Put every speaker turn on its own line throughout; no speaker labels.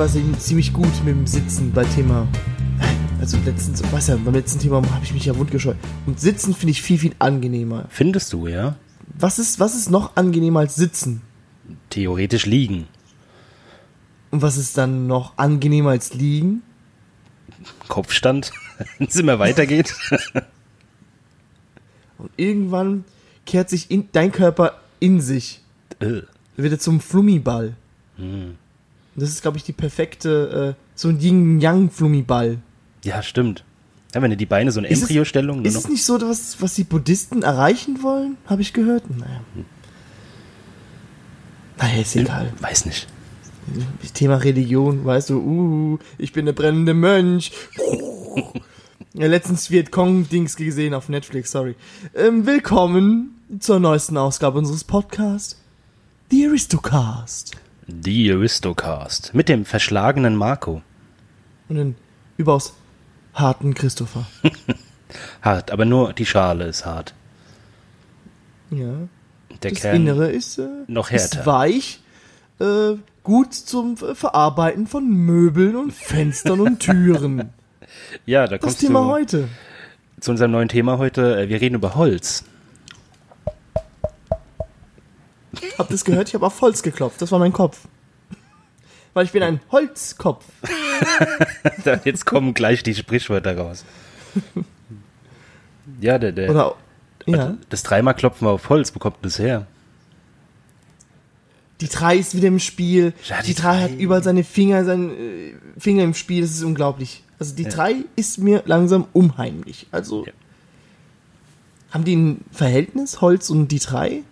War ziemlich gut mit dem Sitzen bei Thema. Also letztens, weißt du, beim letzten Thema habe ich mich ja wundgescheut. Und Sitzen finde ich viel, viel angenehmer.
Findest du, ja?
Was ist, was ist noch angenehmer als Sitzen?
Theoretisch liegen.
Und was ist dann noch angenehmer als liegen?
Kopfstand, wenn es immer weitergeht.
Und irgendwann kehrt sich in, dein Körper in sich.
Äh.
Wird er zum Flummiball.
Hm.
Das ist, glaube ich, die perfekte, äh, so ein Yin-Yang-Flummiball.
Ja, stimmt. Ja, wenn du die Beine so
Ist es-
Embryo-Stellung.
Ist es nicht so, was, was die Buddhisten erreichen wollen? Habe ich gehört? Naja. Naja, ist egal.
Weiß nicht.
Thema Religion, weißt du, uh, ich bin der brennende Mönch. ja, letztens Vietcong-Dings gesehen auf Netflix, sorry. Ähm, willkommen zur neuesten Ausgabe unseres Podcasts. The Aristocast.
The Aristocast. Mit dem verschlagenen Marco.
Und den überaus harten Christopher.
Hart, aber nur die Schale ist hart.
Ja.
Der
das
Kern.
Innere ist, äh,
noch
ist
härter.
weich, äh, gut zum Ver- Verarbeiten von Möbeln und Fenstern und Türen.
Ja, da
Das
kommst
Thema
du
heute.
zu unserem neuen Thema heute. Äh, Wir reden über Holz.
Habt ihr es gehört? Ich habe auf Holz geklopft. Das war mein Kopf. Weil ich bin ein Holzkopf.
Jetzt kommen gleich die Sprichwörter raus. Ja, der, der,
Oder ja.
das dreimal Klopfen auf Holz bekommt das her.
Die drei ist wieder im Spiel.
Ja,
die,
die
drei
drei.
hat überall seine Finger, seine äh, Finger im Spiel. Das ist unglaublich. Also die drei ist mir langsam unheimlich. Also
Ja.
haben die ein Verhältnis, Holz und die drei?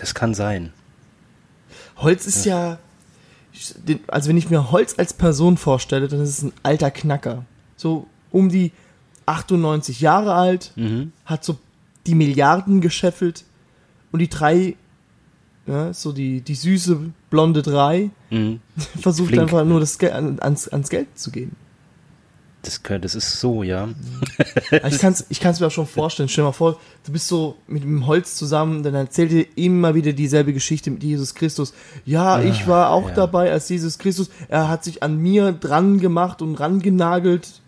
Das kann sein.
Holz ist ja. den- Also wenn ich mir Holz als Person vorstelle, dann ist es ein alter Knacker. So um die 98 Jahre alt,
Mhm.
hat so die Milliarden gescheffelt und die drei, ja, so die, die süße blonde drei,
Mhm.
versucht
Flink.
einfach nur das Geld, ans, ans Geld zu gehen.
Das, könnte, das ist so, ja.
Ich kann es ich kann's mir auch schon vorstellen. Stell dir mal vor, du bist so mit dem Holz zusammen, dann erzählt dir immer wieder dieselbe Geschichte mit Jesus Christus. Ja, ich war auch
ja.
dabei als Jesus Christus. Er hat sich an mir dran gemacht und rangenagelt.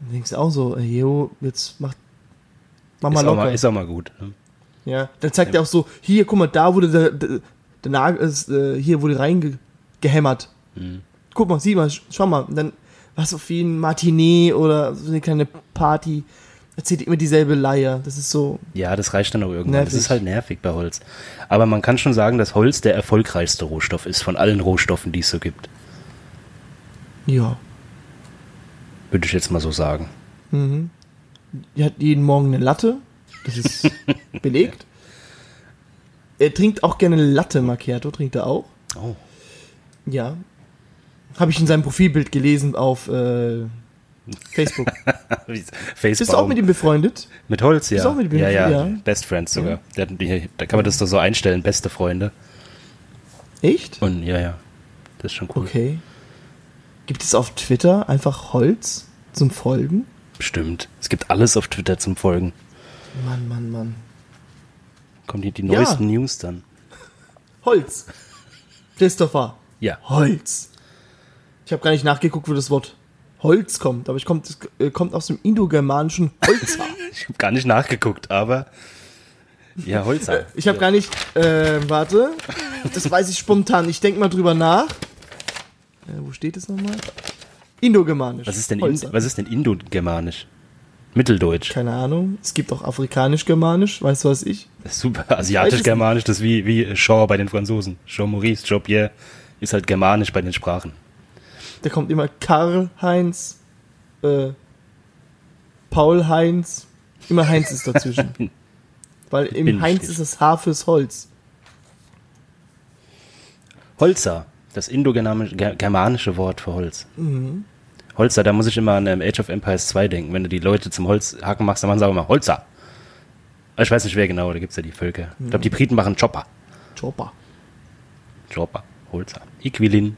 Dann denkst du auch so, ey, yo, jetzt mach, mach mal
Ist auch
locker.
mal, ist auch mal gut. Ne?
ja, dann zeigt er auch so, hier, guck mal, da wurde der, der, der Nagel, ist, äh, hier wurde reingehämmert.
Mhm.
Guck mal, sieh mal, sch- schau mal. Und dann was auf wie ein Martinet oder so eine kleine Party. Erzählt immer dieselbe Leier. Das ist so.
Ja, das reicht dann auch irgendwann.
Nervig.
Das ist halt nervig bei Holz. Aber man kann schon sagen, dass Holz der erfolgreichste Rohstoff ist von allen Rohstoffen, die es so gibt.
Ja.
Würde ich jetzt mal so sagen.
Mhm. Er hat jeden Morgen eine Latte. Das ist belegt. Er trinkt auch gerne Latte Macchiato, trinkt er auch.
Oh.
Ja. Habe ich in seinem Profilbild gelesen auf äh, Facebook.
Facebaum.
Bist du auch mit ihm befreundet?
Mit Holz, ja.
Bist du auch mit ihm
ja, ja,
ja?
Best Friends sogar. Die, da kann man das doch so einstellen, beste Freunde.
Echt?
Und ja, ja. Das ist schon cool.
Okay. Gibt es auf Twitter einfach Holz zum Folgen?
Bestimmt. Es gibt alles auf Twitter zum Folgen.
Mann, Mann, Mann.
Kommen die, die
Ja.
neuesten News dann.
Holz. Christopher.
Ja.
Holz. Ich habe gar nicht nachgeguckt, wo das Wort Holz kommt, aber ich kommt, es äh, kommt aus dem indogermanischen Holzer.
Ich habe gar nicht nachgeguckt, aber ja, Holz. halt.
Ich habe gar nicht, äh, warte, das weiß ich spontan. Ich denk mal drüber nach. Äh, wo steht es nochmal? Indogermanisch.
Was ist denn,
Holzer.
in, was ist denn Indogermanisch? Mitteldeutsch.
Keine Ahnung. Es gibt auch afrikanisch-germanisch, weißt du was ich?
Super. Asiatisch-Germanisch, das ist wie, wie Shaw bei den Franzosen. Jean Maurice, Jean-Pierre ist halt germanisch bei den Sprachen.
Da kommt immer Karl-Heinz, äh, Paul-Heinz, immer Heinz ist dazwischen. Weil im
bin
Heinz ist das H fürs Holz.
Holzer, das indogermanische Wort für Holz.
Mhm.
Holzer, da muss ich immer an ähm, Age of Empires 2 denken. Wenn du die Leute zum Holzhacken machst, dann machen sie auch immer Holzer. Ich weiß nicht, wer genau, da gibt es ja die Völker. Ich glaube, die Briten machen Chopper.
Chopper.
Chopper, Holzer. Equilin.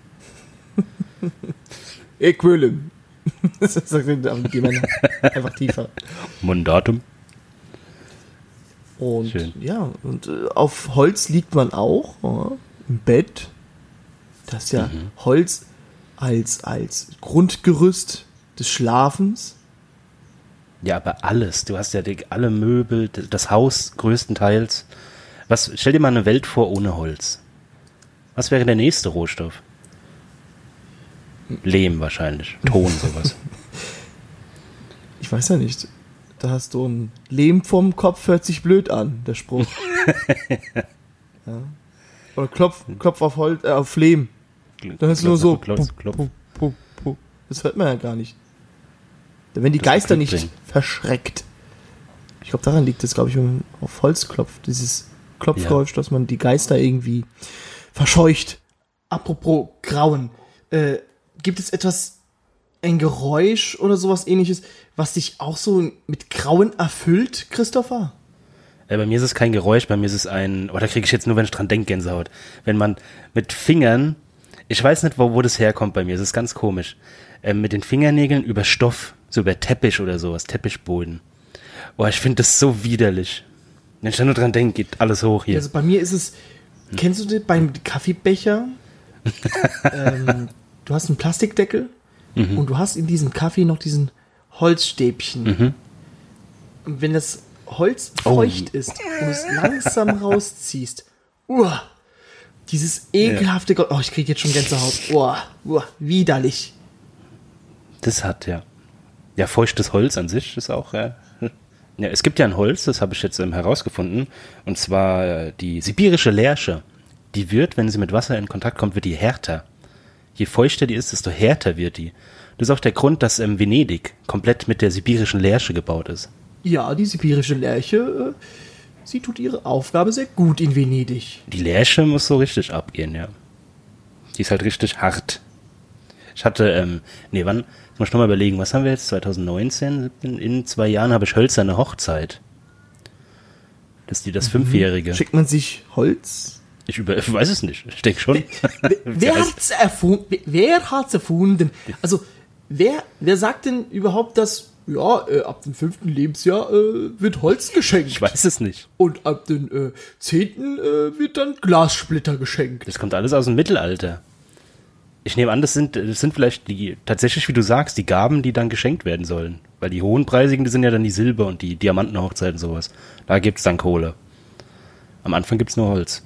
Equilin. das sagt die Männer einfach tiefer.
Mundatum.
Und
Schön.
ja, und äh, auf Holz liegt man auch, ja, im Bett. Das ist ja
Mhm.
Holz. als, als Grundgerüst des Schlafens.
Ja, aber alles. Du hast ja die, alle Möbel, das Haus größtenteils. Was, stell dir mal eine Welt vor ohne Holz. Was wäre der nächste Rohstoff? Lehm wahrscheinlich. Ton, sowas.
Ich weiß ja nicht. Da hast du ein Lehm vom Kopf, hört sich blöd an, der Spruch. ja. Oder Klopf, Klopf auf Holz, äh, auf Lehm. Dann ist es nur so.
Klopf, klopf.
Puh, puh, puh. Das hört man ja gar nicht. Da werden die
Das
Geister nicht
bringen.
verschreckt. Ich glaube, daran liegt es, glaube ich, wenn man auf Holz klopft. Dieses Klopfgeräusch, dass man die Geister irgendwie verscheucht. Apropos Grauen. Äh, gibt es etwas, ein Geräusch oder sowas ähnliches, was dich auch so mit Grauen erfüllt, Christopher?
Äh, bei mir ist es kein Geräusch, bei mir ist es ein, oh, da kriege ich jetzt nur, wenn ich dran denke, Gänsehaut. Wenn man mit Fingern, ich weiß nicht, wo, wo das herkommt bei mir, es ist ganz komisch, äh, mit den Fingernägeln über Stoff, so über Teppich oder sowas, Teppichboden. Oh, ich finde das so widerlich. Wenn ich da nur dran denke, geht alles hoch hier.
Also bei mir ist es, kennst du das beim Kaffeebecher? ähm, du hast einen Plastikdeckel und du hast in diesem Kaffee noch diesen Holzstäbchen. Und wenn das Holz feucht ist und du es langsam rausziehst, uah, dieses ekelhafte, Ge- oh, ich kriege jetzt schon Gänsehaut, uah, uah, widerlich.
Das hat ja. Ja, feuchtes Holz an sich ist auch. Äh, ja, es gibt ja ein Holz, das habe ich jetzt ähm, herausgefunden, und zwar äh, die sibirische Lärche. Die wird, wenn sie mit Wasser in Kontakt kommt, wird die härter. Je feuchter die ist, desto härter wird die. Das ist auch der Grund, dass ähm, Venedig komplett mit der sibirischen Lärche gebaut ist.
Ja, die sibirische Lerche, äh, sie tut ihre Aufgabe sehr gut in Venedig.
Die Lärche muss so richtig abgehen, ja. Die ist halt richtig hart. Ich hatte, ähm, nee, wann, jetzt muss ich noch mal überlegen, was haben wir jetzt, 2019? In, in zwei Jahren habe ich hölzerne Hochzeit. Das ist die, das Fünfjährige.
Schickt man sich Holz?
Ich, über, ich weiß es nicht, ich denke schon.
Wer hat's erfunden? Wer hat's erfunden? Also, wer, wer sagt denn überhaupt, dass, ja, äh, ab dem fünften Lebensjahr äh, wird Holz geschenkt.
Ich weiß es nicht.
Und ab dem äh, zehnten äh, wird dann Glassplitter geschenkt.
Das kommt alles aus dem Mittelalter. Ich nehme an, das sind, das sind vielleicht die, tatsächlich, wie du sagst, die Gaben, die dann geschenkt werden sollen. Weil die hohenpreisigen, die sind ja dann die Silber- und die Diamantenhochzeiten und sowas. Da gibt's dann Kohle. Am Anfang gibt's nur Holz.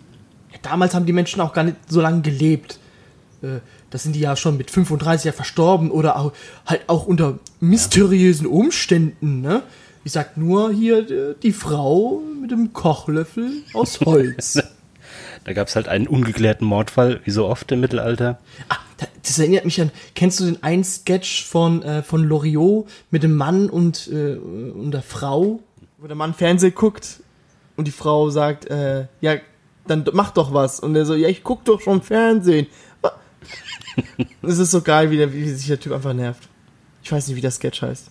Damals haben die Menschen auch gar nicht so lange gelebt. Äh, da sind die ja schon mit 35 ja verstorben oder auch, halt auch unter mysteriösen Umständen, ne? Ich sag nur hier äh, die Frau mit dem Kochlöffel aus Holz.
Da gab's halt einen ungeklärten Mordfall, wie so oft im Mittelalter.
Ah, da- das erinnert mich an, kennst du den einen Sketch von, äh, von Loriot mit dem Mann und, äh, und der Frau? Wo der Mann Fernsehen guckt und die Frau sagt, äh, ja, dann mach doch was. Und er so, ja, ich guck doch schon Fernsehen. Das ist so geil, wie, der, wie sich der Typ einfach nervt. Ich weiß nicht, wie der Sketch heißt.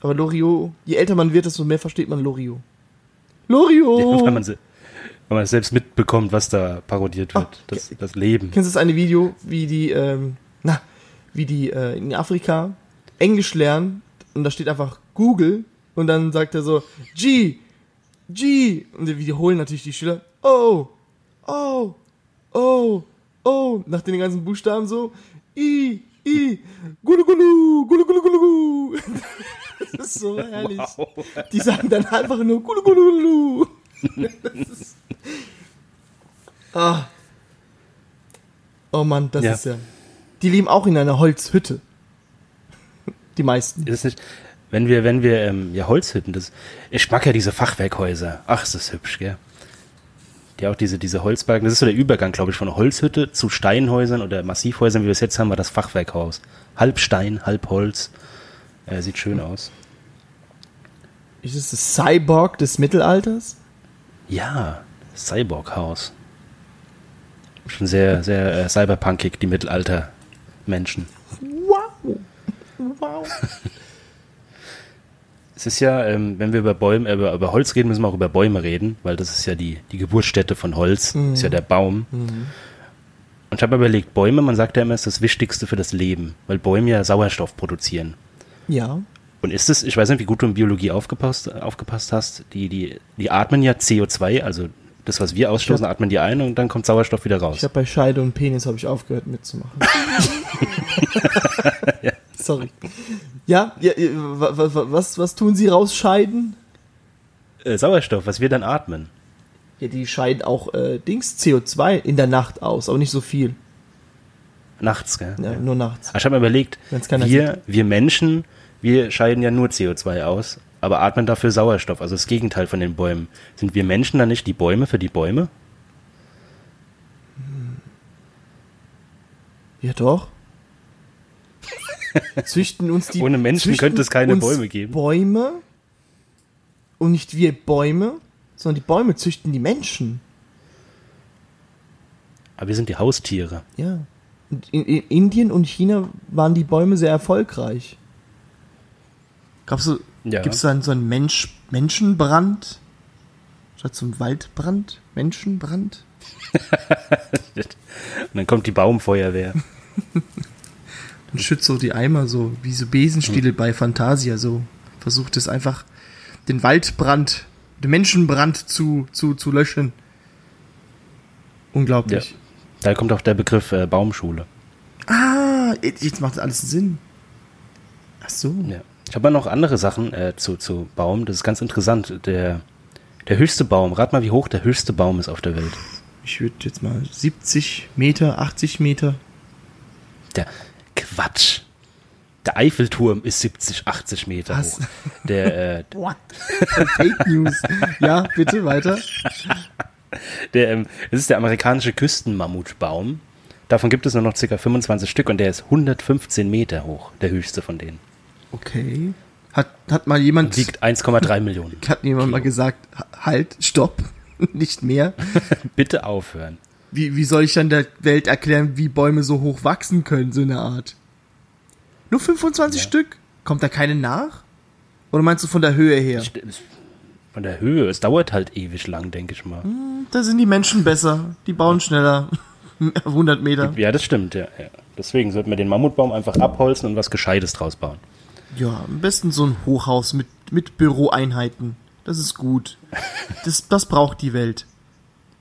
Aber Loriot, je älter man wird, desto mehr versteht man Loriot. Loriot!
Ja, weil, man, se- weil man selbst mitbekommt, was da parodiert wird.
Ah,
das, das Leben.
Kennst du das eine Video, wie die, ähm, na, wie die äh, in Afrika Englisch lernen und da steht einfach Google und dann sagt er so G, G und die wiederholen natürlich die Schüler Oh, oh, oh, oh, nach den ganzen Buchstaben so I, I, Gulu Gulu, Gulu Gulu Gulu Gulu. Das ist so herrlich.
Wow.
Die sagen dann einfach nur Gulu Gulu Gulu. Das ist, ah. Oh Mann, das
Ja.
ist ja. Die leben auch in einer Holzhütte. Die meisten.
Ist nicht, wenn wir, wenn wir, ähm, ja, Holzhütten, das, ich mag ja diese Fachwerkhäuser. Ach, ist das hübsch, gell? Die auch diese, diese Holzbalken, das ist so der Übergang, glaube ich, von Holzhütte zu Steinhäusern oder Massivhäusern, wie wir es jetzt haben, war das Fachwerkhaus. Halb Stein, halb Holz. Äh, sieht schön aus.
Ist es das Cyborg des Mittelalters?
Ja, Cyborg-Haus. Schon sehr, sehr äh, cyberpunkig, die Mittelalter-Menschen.
Wow. Wow.
Es ist ja, ähm, wenn wir über Bäume, äh, über, über Holz reden, müssen wir auch über Bäume reden, weil das ist ja die, die Geburtsstätte von Holz, ist ja der Baum. Und ich habe überlegt, Bäume, man sagt ja immer, ist das Wichtigste für das Leben, weil Bäume ja Sauerstoff produzieren.
Ja.
Und ist es, ich weiß nicht, wie gut du in Biologie aufgepasst, aufgepasst hast, die, die, die atmen ja CO2, also Das, was wir ausstoßen,
Ich
atmen die ein und dann kommt Sauerstoff wieder raus.
Ich habe bei Scheide und Penis habe ich aufgehört mitzumachen. Sorry. Ja, ja, ja, wa- was, was tun sie rausscheiden?
Äh, Sauerstoff, was wir dann atmen.
Ja, die scheiden auch äh, Dings CO2 in der Nacht aus, aber nicht so viel.
Nachts, gell?
Ja, nur nachts.
Ich habe mir überlegt, wir, wir Menschen, wir scheiden ja nur CO2 aus, aber atmen dafür Sauerstoff, also das Gegenteil von den Bäumen. Sind wir Menschen dann nicht die Bäume für die Bäume?
Ja, doch. Züchten uns die.
Ohne Menschen könnte es keine Bäume geben.
Bäume und nicht wir Bäume, sondern die Bäume züchten die Menschen.
Aber wir sind die Haustiere.
Ja. Und in, in Indien und China waren die Bäume sehr erfolgreich. Gab's so,
Ja.
gibt's dann so einen Mensch, Menschenbrand? Statt so einem Waldbrand? Menschenbrand?
Und dann kommt die Baumfeuerwehr.
Und schützt so die Eimer so, wie so Besenstiele bei Fantasia so. Versucht es einfach, den Waldbrand, den Menschenbrand zu, zu, zu löschen. Unglaublich.
Da kommt auch der Begriff äh, Baumschule.
Ah, jetzt macht alles Sinn. Ach so.
Ja. Ich habe noch andere Sachen äh, zu, zu Baum. Das ist ganz interessant. Der, der höchste Baum, rat mal, wie hoch der höchste Baum ist auf der Welt.
Ich würde jetzt mal 70 Meter, 80 Meter.
Der Quatsch. Der Eiffelturm ist 70, 80 Meter
Was?
hoch. Der, äh,
What? Fake News. Ja, bitte weiter.
der, ähm, es ist der amerikanische Küstenmammutbaum. Davon gibt es nur noch ca. 25 Stück und der ist 115 Meter hoch, der höchste von denen.
Okay. Hat, hat mal jemand,
Und wiegt 1,3 Millionen.
hat jemand mal gesagt, halt, stopp, nicht mehr.
Bitte aufhören.
Wie, wie soll ich dann der Welt erklären, wie Bäume so hoch wachsen können, so eine Art? Nur 25
Ja.
Stück? Kommt da keine nach? Oder meinst du von der Höhe her?
Von der Höhe, es dauert halt ewig lang, denke ich mal.
Da sind die Menschen besser. Die bauen schneller. 100 Meter.
Ja, das stimmt, ja, ja. Deswegen sollten wir den Mammutbaum einfach abholzen und was Gescheites draus bauen.
Ja, am besten so ein Hochhaus mit, mit Büroeinheiten. Das ist gut. Das, das braucht die Welt.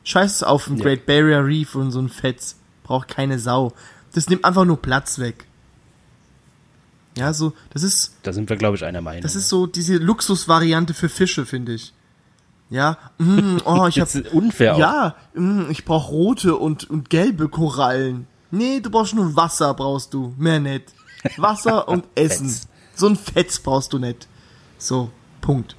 Scheiß auf ein
Ja.
Great Barrier Reef und so ein Fetz. Braucht keine Sau. Das nimmt einfach nur Platz weg. Ja, so, das ist,
Da sind wir, glaube ich, einer Meinung.
das ist so diese Luxusvariante für Fische, finde ich. Ja, mm, oh, ich hab,
Jetzt unfair
ja, mm, ich brauch rote und, und gelbe Korallen. Nee, du brauchst nur Wasser, brauchst du. Mehr nicht. Wasser und Essen.
Fetz.
So ein Fetz brauchst du nicht. So, Punkt.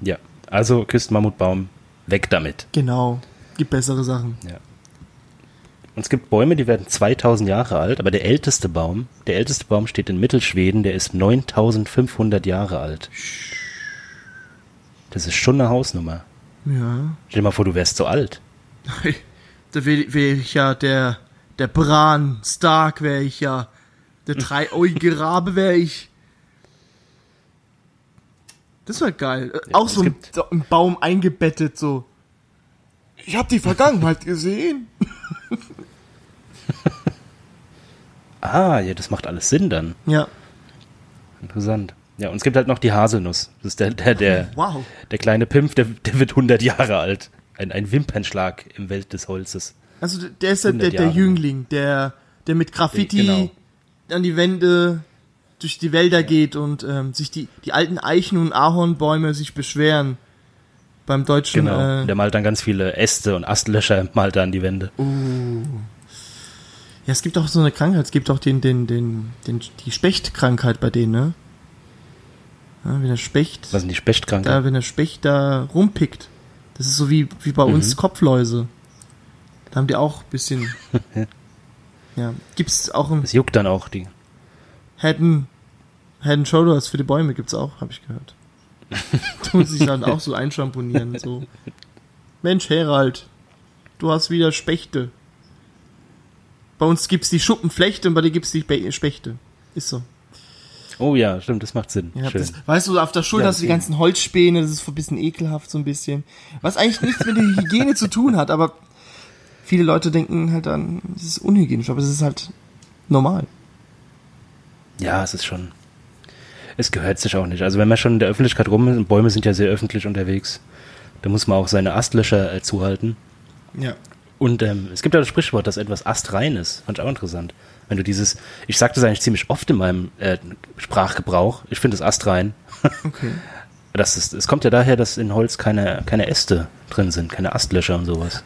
Ja, also Küstenmammutbaum, weg damit.
Genau. Gibt bessere Sachen.
Und es gibt Bäume, die werden 2000 Jahre alt, aber der älteste Baum, der älteste Baum steht in Mittelschweden, der ist 9500 Jahre alt. Das ist schon eine Hausnummer.
Ja.
Stell dir mal vor, du wärst so alt.
Da wäre wär ich ja der, der Bran Stark wäre ich ja. Der dreieugige Rabe wäre ich. Das wäre geil. Äh,
Ja,
Auch so ein, so ein Baum eingebettet, so. Ich hab die Vergangenheit gesehen.
Ah, ja, das macht alles Sinn dann.
Ja.
Interessant. Ja, und es gibt halt noch die Haselnuss. Das ist der, der, der,
Wow.
der kleine Pimpf, der, der wird 100 Jahre alt. Ein, ein Wimpernschlag im Welt des Holzes.
Also der ist ja der,
100
der. Jüngling, der, der mit Graffiti
Genau.
an die Wände durch die Wälder geht und ähm, sich die, die alten Eichen und Ahornbäume sich beschweren. Beim deutschen
Genau.
äh,
der malt dann ganz viele Äste und Astlöcher, malt er an die Wände.
Ja, es gibt auch so eine Krankheit, es gibt auch den, den, den, den, die Spechtkrankheit bei denen, ne? Ja, wenn der Specht,
Was sind die Spechtkrankheit?
da, wenn der Specht da rumpickt. Das ist so wie, wie bei
Mhm.
uns Kopfläuse. Da haben die auch ein bisschen, ja, gibt's auch im
Das juckt dann auch die.
Head and, Head and Shoulders für die Bäume gibt's auch, habe ich gehört. Tun sich dann auch so einschamponieren, so. Mensch, Herald, du hast wieder Spechte. Bei uns gibt's die Schuppenflechte und bei dir gibt's die Be Spechte. Ist so.
Oh ja, stimmt, das macht Sinn.
Ja,
Schön.
das, weißt du, auf der Schulter
Ja,
hast du die
ja.
ganzen Holzspäne, das ist ein bisschen ekelhaft, so ein bisschen. Was eigentlich nichts mit der Hygiene zu tun hat, aber viele Leute denken halt dann, das ist unhygienisch, aber es ist halt normal.
Ja, es ist schon. Es gehört sich auch nicht. Also wenn man schon in der Öffentlichkeit rum ist, und Bäume sind ja sehr öffentlich unterwegs, Da muss man auch seine Astlöcher äh, zuhalten.
Ja.
Und ähm, es gibt ja das Sprichwort, dass etwas astrein ist. Fand ich auch interessant. Wenn du dieses, ich sage das eigentlich ziemlich oft in meinem äh, Sprachgebrauch. Ich finde es astrein.
Okay.
Das ist, es kommt ja daher, dass in Holz keine, keine Äste drin sind, keine Astlöcher und sowas.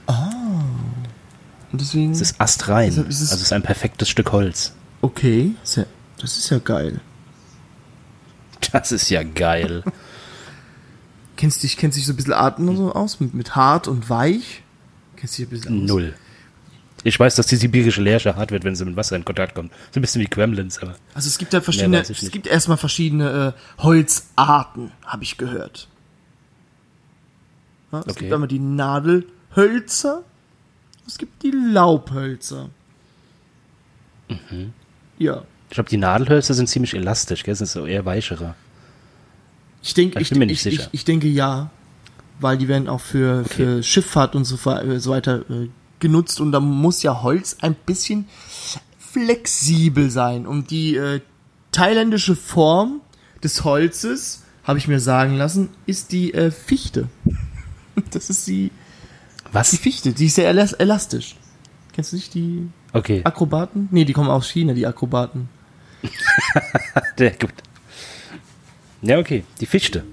Und deswegen.
Es ist astrein.
Ist es-
also es ist ein perfektes Stück Holz.
okay. Ja, das ist ja geil.
Das ist ja geil.
Kennst dich, kennst dich so ein bisschen Arten und so aus? Mit, mit hart und weich? Kennst dich ein bisschen aus?
Null. Ich weiß, dass die sibirische Lerche hart wird, wenn sie mit Wasser in Kontakt kommt. So ein bisschen wie Gremlins, aber.
Also es gibt ja verschiedene, es
nicht.
gibt erstmal verschiedene äh, Holzarten, habe ich gehört. Ja, es
Okay.
gibt einmal die Nadelhölzer, es gibt die Laubhölzer.
Mhm.
Ja.
Ich glaube, die Nadelhölzer sind ziemlich elastisch, gell? Sind so eher weichere.
Ich denke,
Ich
ich,
bin mir
ich,
nicht
ich,
sicher.
ich denke ja, weil die werden auch für, für Schifffahrt und so, so weiter äh, genutzt und da muss ja Holz ein bisschen flexibel sein. Und die äh, thailändische Form des Holzes, habe ich mir sagen lassen, ist die äh, Fichte. Das ist die, die
Was?
Fichte, die ist sehr elas elastisch. Kennst du nicht die
Okay,
Akrobaten? Nee, die kommen aus China, die Akrobaten.
sehr gut. Ja, okay. Die Fichte.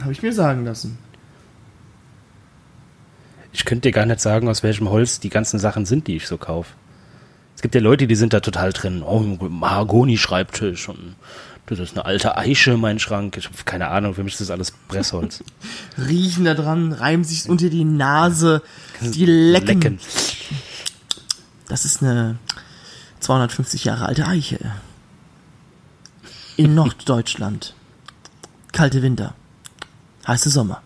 Habe ich mir sagen lassen.
Ich könnte dir gar nicht sagen, aus welchem Holz die ganzen Sachen sind, die ich so kaufe. Es gibt ja Leute, die sind da total drin. Oh, Mahagoni-Schreibtisch und das ist eine alte Eiche in meinem Schrank. Ich habe keine Ahnung, für mich ist das alles Pressholz.
riechen da dran, reiben sich unter die Nase, die lecken.
Lecken.
Das ist eine 250 Jahre alte Eiche. In Norddeutschland. Kalte Winter. Heiße Sommer.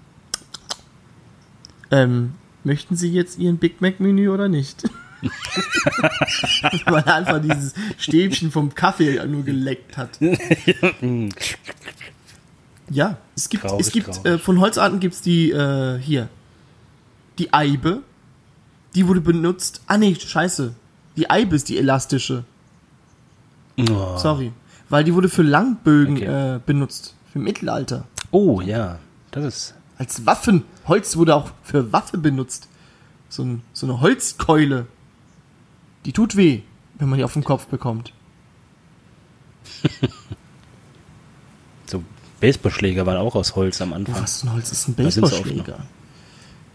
Ähm, möchten Sie jetzt Ihren Big Mac Menü oder nicht? Weil er einfach dieses Stäbchen vom Kaffee nur geleckt hat. Ja, es gibt,
Traurig,
es gibt äh, von Holzarten gibt's die äh, hier die Eibe, die wurde benutzt. Ah nee, scheiße, die Eibe ist die elastische.
Oh.
Sorry, weil die wurde für Langbögen
Okay.
äh, benutzt für Mittelalter
oh, ja. Das ist.
als Waffen. Holz wurde auch für Waffe benutzt. So, ein, so eine Holzkeule, die tut weh, wenn man die auf den Kopf bekommt.
So Baseballschläger waren auch aus Holz am Anfang.
Was ein Holz ist ein
Da
Baseballschläger.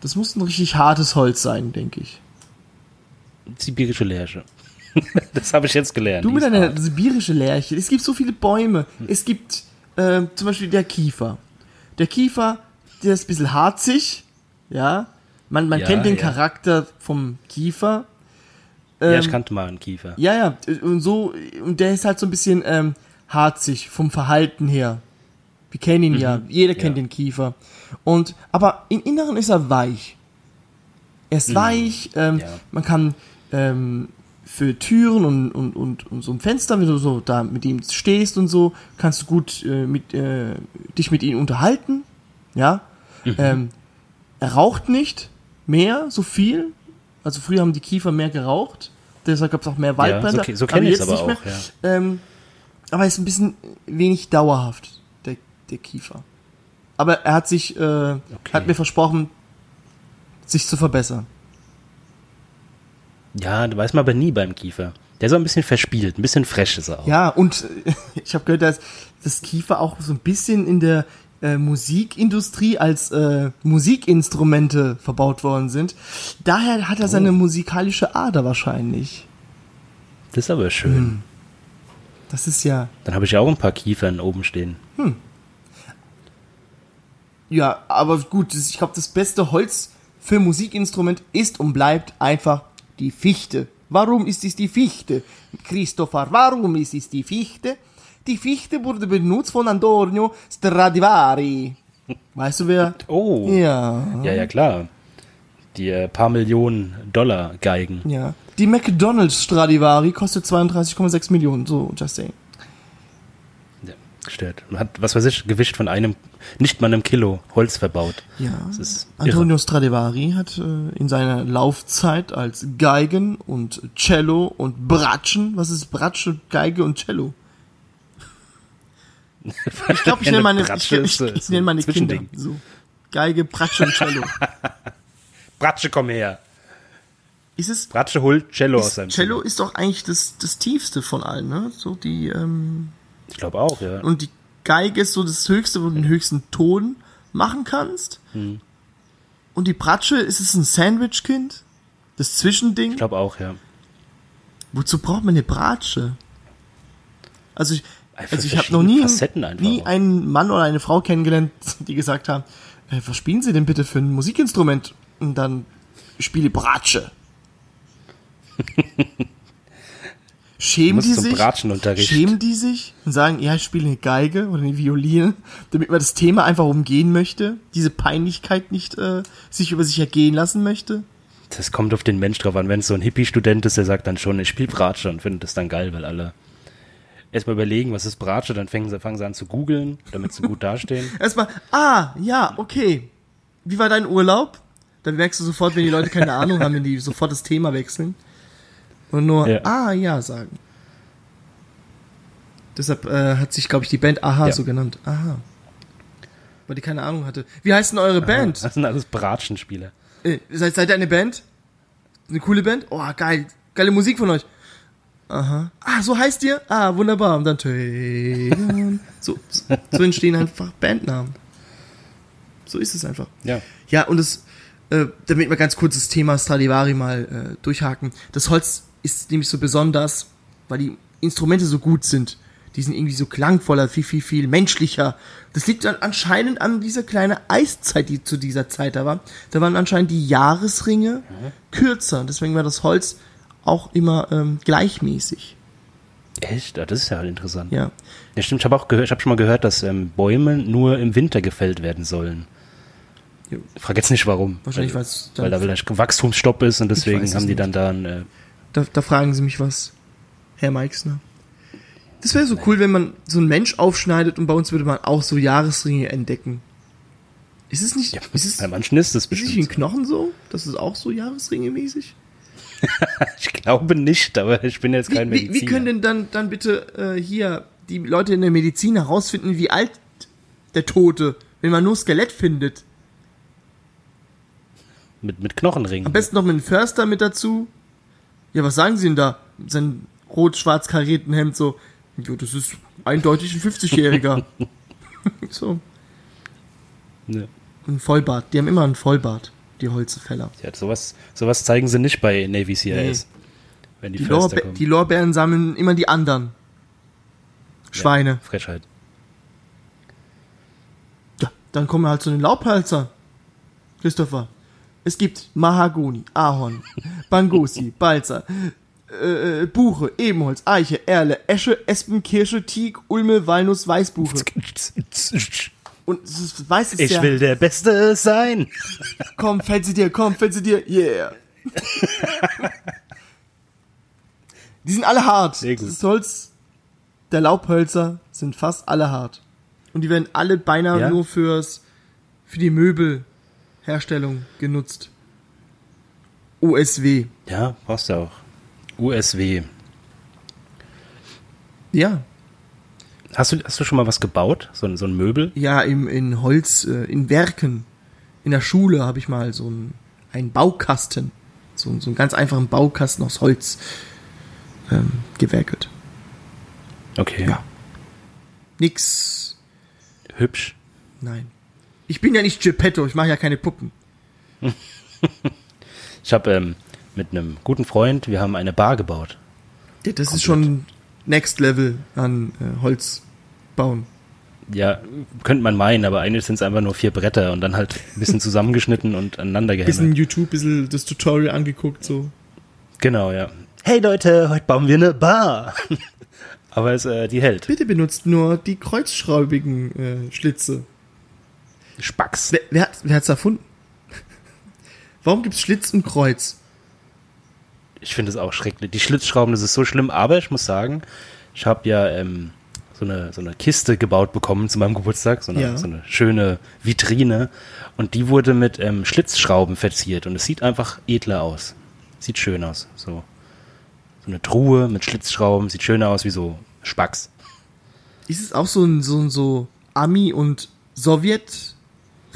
Das muss ein richtig hartes Holz sein, denke ich.
Sibirische Lerche. das habe ich jetzt gelernt.
Du mit deiner sibirische Lerche. Es gibt so viele Bäume. Es gibt ähm, zum Beispiel der Kiefer. Der Kiefer, der ist ein bisschen harzig. Ja. Man, man
Ja,
kennt den
ja.
Charakter vom Kiefer.
Ja,
Ähm,
ich kannte mal einen Kiefer.
Ja, ja. Und so, und der ist halt so ein bisschen ähm, harzig vom Verhalten her. Wir kennen ihn ja. Jeder kennt
Mhm. Ja.
den Kiefer. Und, aber im Inneren ist er weich. Er ist weich, ähm,
Mhm. Ja.
man kann ähm, für Türen und, und, und, und so ein Fenster, wenn du so da mit ihm stehst und so, kannst du gut äh, mit, äh, dich mit ihm unterhalten. Ja.
Mhm.
Ähm, er raucht nicht mehr so viel. Also früher haben die Kiefer mehr geraucht. Deshalb gab es auch mehr Waldbrände.
so ke- so kenn ich's aber auch,
Ähm, aber er ist ein bisschen wenig dauerhaft, der, der Kiefer. Aber er hat sich, äh, hat mir versprochen, sich zu verbessern.
Ja, da weiß man aber nie beim Kiefer. Der ist auch ein bisschen verspielt, ein bisschen fresh ist er auch.
Ja, und ich habe gehört, dass das Kiefer auch so ein bisschen in der äh, Musikindustrie als äh, Musikinstrumente verbaut worden sind. Daher hat er seine musikalische Ader wahrscheinlich.
Das ist aber schön.
Hm. Das ist ja,
Dann habe ich ja auch ein paar Kiefern oben stehen.
ja, aber gut, ich glaube, das beste Holz für Musikinstrument ist und bleibt einfach die Fichte. Warum ist es die Fichte? Christopher, warum ist es die Fichte? Die Fichte wurde benutzt von Antonio Stradivari. Weißt du wer?
Oh.
Ja.
Ja, ja, klar. Die äh, paar Millionen Dollar Geigen.
Ja. Die McDonald's Stradivari kostet 32,6 Millionen. So, just saying.
Gestört. Und hat, was weiß ich, Gewicht von einem, nicht mal einem Kilo Holz verbaut.
Ja.
Das ist irre.
Antonio Stradivari hat äh, in seiner Laufzeit als Geigen und Cello und Bratschen, was ist Bratsche, Geige und Cello? Ich glaube, ich nenne
eine
meine, ich,
Bratsche
ich, ich,
so
nenne meine
ein
Kinder so. Geige, Bratsche und Cello.
Bratsche, komm her.
Ist es,
Bratsche holt Cello aus
ist,
seinem
Cello
Zimmer.
ist doch eigentlich das, das tiefste von allen, ne? So die, ähm,
Ich glaube auch, ja.
und die Geige ist so das höchste, wo du den höchsten Ton machen kannst.
Hm.
Und die Bratsche, ist es ein Sandwich-Kind? Das Zwischending?
Ich glaube auch, ja.
Wozu braucht man eine Bratsche? Also ich, also ich habe noch nie, nie
auch.
einen Mann oder eine Frau kennengelernt, die gesagt haben, äh, was spielen Sie denn bitte für ein Musikinstrument? Und dann spiele Bratsche. Schämen die sich?
Bratschenunterricht.
Schämen die sich und sagen, ja, ich spiele eine Geige oder eine Violine, damit man das Thema einfach umgehen möchte, diese Peinlichkeit nicht äh, sich über sich ergehen lassen möchte?
Das kommt auf den Mensch drauf an. Wenn es so ein Hippie-Student ist, der sagt dann schon, ich spiele Bratsche und findet das dann geil, weil alle erstmal überlegen, was ist Bratsche, dann fangen sie, fangen sie an zu googeln, damit sie gut dastehen.
Erstmal, ah, ja, okay. Wie war dein Urlaub? Dann merkst du sofort, wenn die Leute keine Ahnung haben, wenn die sofort das Thema wechseln. Und nur,
Ja.
ah, ja, sagen. Deshalb äh, hat sich, glaube ich, die Band Aha
Ja.
so genannt. Aha. Weil die keine Ahnung hatte. Wie heißt denn eure Band?
Das sind alles Bratschenspieler.
Äh, seid, seid ihr eine Band? Eine coole Band? Oh, geil. Geile Musik von euch. Aha. Ah, so heißt ihr? Ah, wunderbar. Und dann so, so entstehen einfach Bandnamen. So ist es einfach.
Ja.
Ja, und das, äh, damit wir ganz kurz das Thema Stradivari mal äh, durchhaken. Das Holz ist nämlich so besonders, weil die Instrumente so gut sind. Die sind irgendwie so klangvoller, viel, viel, viel menschlicher. Das liegt dann anscheinend an dieser kleinen Eiszeit, die zu dieser Zeit da war. Da waren anscheinend die Jahresringe kürzer. Deswegen war das Holz auch immer ähm, gleichmäßig.
Echt? Ah, Das ist ja halt interessant.
Ja.
Ja, stimmt. Ich habe auch gehört, ich habe schon mal gehört, dass ähm, Bäume nur im Winter gefällt werden sollen. Ich frage jetzt nicht warum.
Wahrscheinlich, dann-
weil da vielleicht Wachstumsstopp ist und deswegen haben die
nicht.
dann da ein, äh,
Da, da fragen Sie mich was, Herr Meixner. Das wäre so cool, wenn man so einen Mensch aufschneidet und bei uns würde man auch so Jahresringe entdecken. Ist es nicht,
ja,
ist es,
bei manchen ist das
ist es nicht in
bestimmt.
Knochen so? Das ist auch so Jahresringe mäßig?
Ich glaube nicht, aber ich bin jetzt kein
wie,
Mediziner.
wie können denn dann, dann bitte äh, hier die Leute in der Medizin herausfinden, wie alt der Tote, wenn man nur Skelett findet?
mit, mit Knochenringen.
Am besten noch mit einem Förster mit dazu. Ja, was sagen Sie denn da? Sein rot-schwarz karierten Hemd so. Jo, das ist eindeutig ein 50-Jähriger. so.
Ne.
Ein Vollbart. Die haben immer einen Vollbart, die Holzfäller.
Ja, sowas, sowas zeigen sie nicht bei Navy CIS. Wenn die,
Die, Lorbe
kommen.
die Lorbeeren sammeln immer die anderen. Schweine.
Ja, Frechheit.
Ja, dann kommen wir halt zu den Laubhölzer. Christopher. Es gibt Mahagoni, Ahorn, Bangosi, Balzer, äh, äh, Buche, Ebenholz, Eiche, Erle, Esche, Espen, Kirsche, Teak, Ulme, Walnuss, Weißbuche. Und es ist, weiß es
Ich
ja.
will der Beste sein.
Komm, fällt sie dir, komm, fällt sie dir, yeah. Die sind alle hart. Das Holz der Laubhölzer sind fast alle hart. Und die werden alle beinahe
Ja?
nur fürs, für die Möbelherstellung genutzt. OSW.
Ja, brauchst du auch. USW.
Ja.
Hast du, hast du schon mal was gebaut? So, ein- so ein Möbel?
Ja, im, in Holz, äh, in Werken. In der Schule habe ich mal so einen, einen Baukasten. So, so einen ganz einfachen Baukasten aus Holz ähm, gewerkelt.
Okay.
Ja. Nix.
Hübsch.
Nein. Ich bin ja nicht Geppetto, ich mache ja keine Puppen.
Ich habe ähm, mit einem guten Freund, wir haben eine Bar gebaut.
Ja, das ist schon Next Level an äh, Holz bauen.
Ja, könnte man meinen, aber eigentlich sind es einfach nur vier Bretter und dann halt ein bisschen zusammengeschnitten und aneinander
Bisschen
gehämmert.
YouTube, bisschen das Tutorial angeguckt, so.
Genau, ja. Hey Leute, heute bauen wir eine Bar. aber es, äh, die hält.
Bitte benutzt nur die kreuzschraubigen äh, Schlitze.
Spacks.
Wer, wer, hat- wer hat's erfunden? Warum gibt's Schlitz und Kreuz?
Ich finde es auch schrecklich. Die Schlitzschrauben, das ist so schlimm, aber ich muss sagen, ich habe ja ähm, so, eine, so eine Kiste gebaut bekommen zu meinem Geburtstag, so eine,
Ja.
so eine schöne Vitrine und die wurde mit ähm, Schlitzschrauben verziert und es sieht einfach edler aus. Sieht schön aus. So, so eine Truhe mit Schlitzschrauben, sieht schöner aus wie so Spacks.
Ist es auch so ein so, ein so Ami- und Sowjet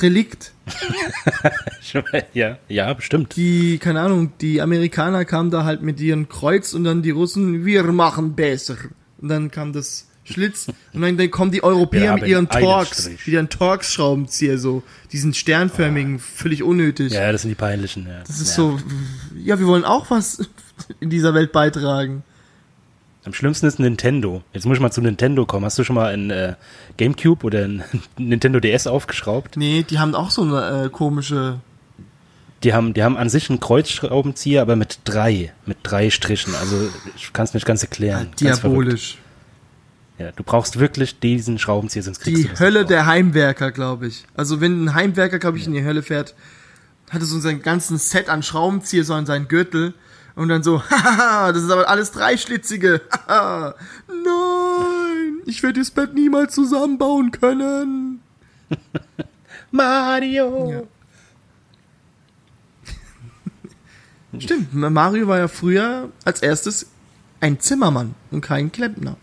Relikt.
ja, ja, bestimmt.
Die, keine Ahnung, die Amerikaner kamen da halt mit ihren Kreuz und dann die Russen, wir machen besser. Und dann kam das Schlitz und dann, dann kommen die Europäer mit ihren Torx, mit ihren Torx-Schraubenzieher, so, diesen sternförmigen, völlig unnötig.
Ja, das sind die peinlichen. Ja.
Das ist
ja.
so, ja, wir wollen auch was in dieser Welt beitragen.
Am schlimmsten ist Nintendo. Jetzt muss ich mal zu Nintendo kommen. Hast du schon mal ein äh, GameCube oder ein Nintendo DS aufgeschraubt?
Nee, die haben auch so eine äh, komische,
Die haben, die haben an sich einen Kreuzschraubenzieher, aber mit drei, mit drei Strichen. Also ich kann es nicht ganz erklären. Ganz verrückt.
diabolisch.
Ja, du brauchst wirklich diesen Schraubenzieher, sonst kriegst du
Die Hölle der Heimwerker, glaube ich. Also wenn ein Heimwerker, glaube ich, in die Hölle fährt, hat er so sein ganzen Set an Schraubenzieher, so an seinen Gürtel und dann so, haha, das ist aber alles dreischlitzige. haha. Nein, ich werde das Bett niemals zusammenbauen können.
Mario!
Ja. Stimmt, Mario war ja früher als erstes ein Zimmermann und kein Klempner.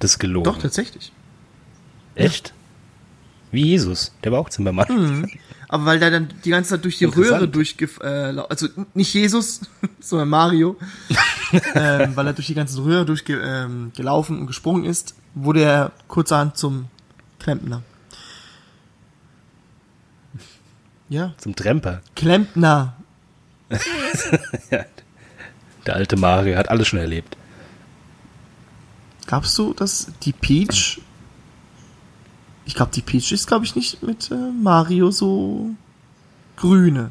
Das ist gelogen.
Doch, tatsächlich.
Echt? Wie Jesus, der war auch Zimmermann.
Mhm. Aber weil der dann die ganze Zeit durch die. Röhre durchge... Äh, also nicht Jesus, sondern Mario. ähm, weil er durch die ganze Röhre durchgelaufen ähm, und gesprungen ist, wurde er kurzerhand zum Klempner. Ja,
Zum Tremper.
Klempner.
Der alte Mario hat alles schon erlebt.
Gab's so, dass die Peach... Ich glaube, die Peach ist, glaube ich, nicht mit äh, Mario so grüne.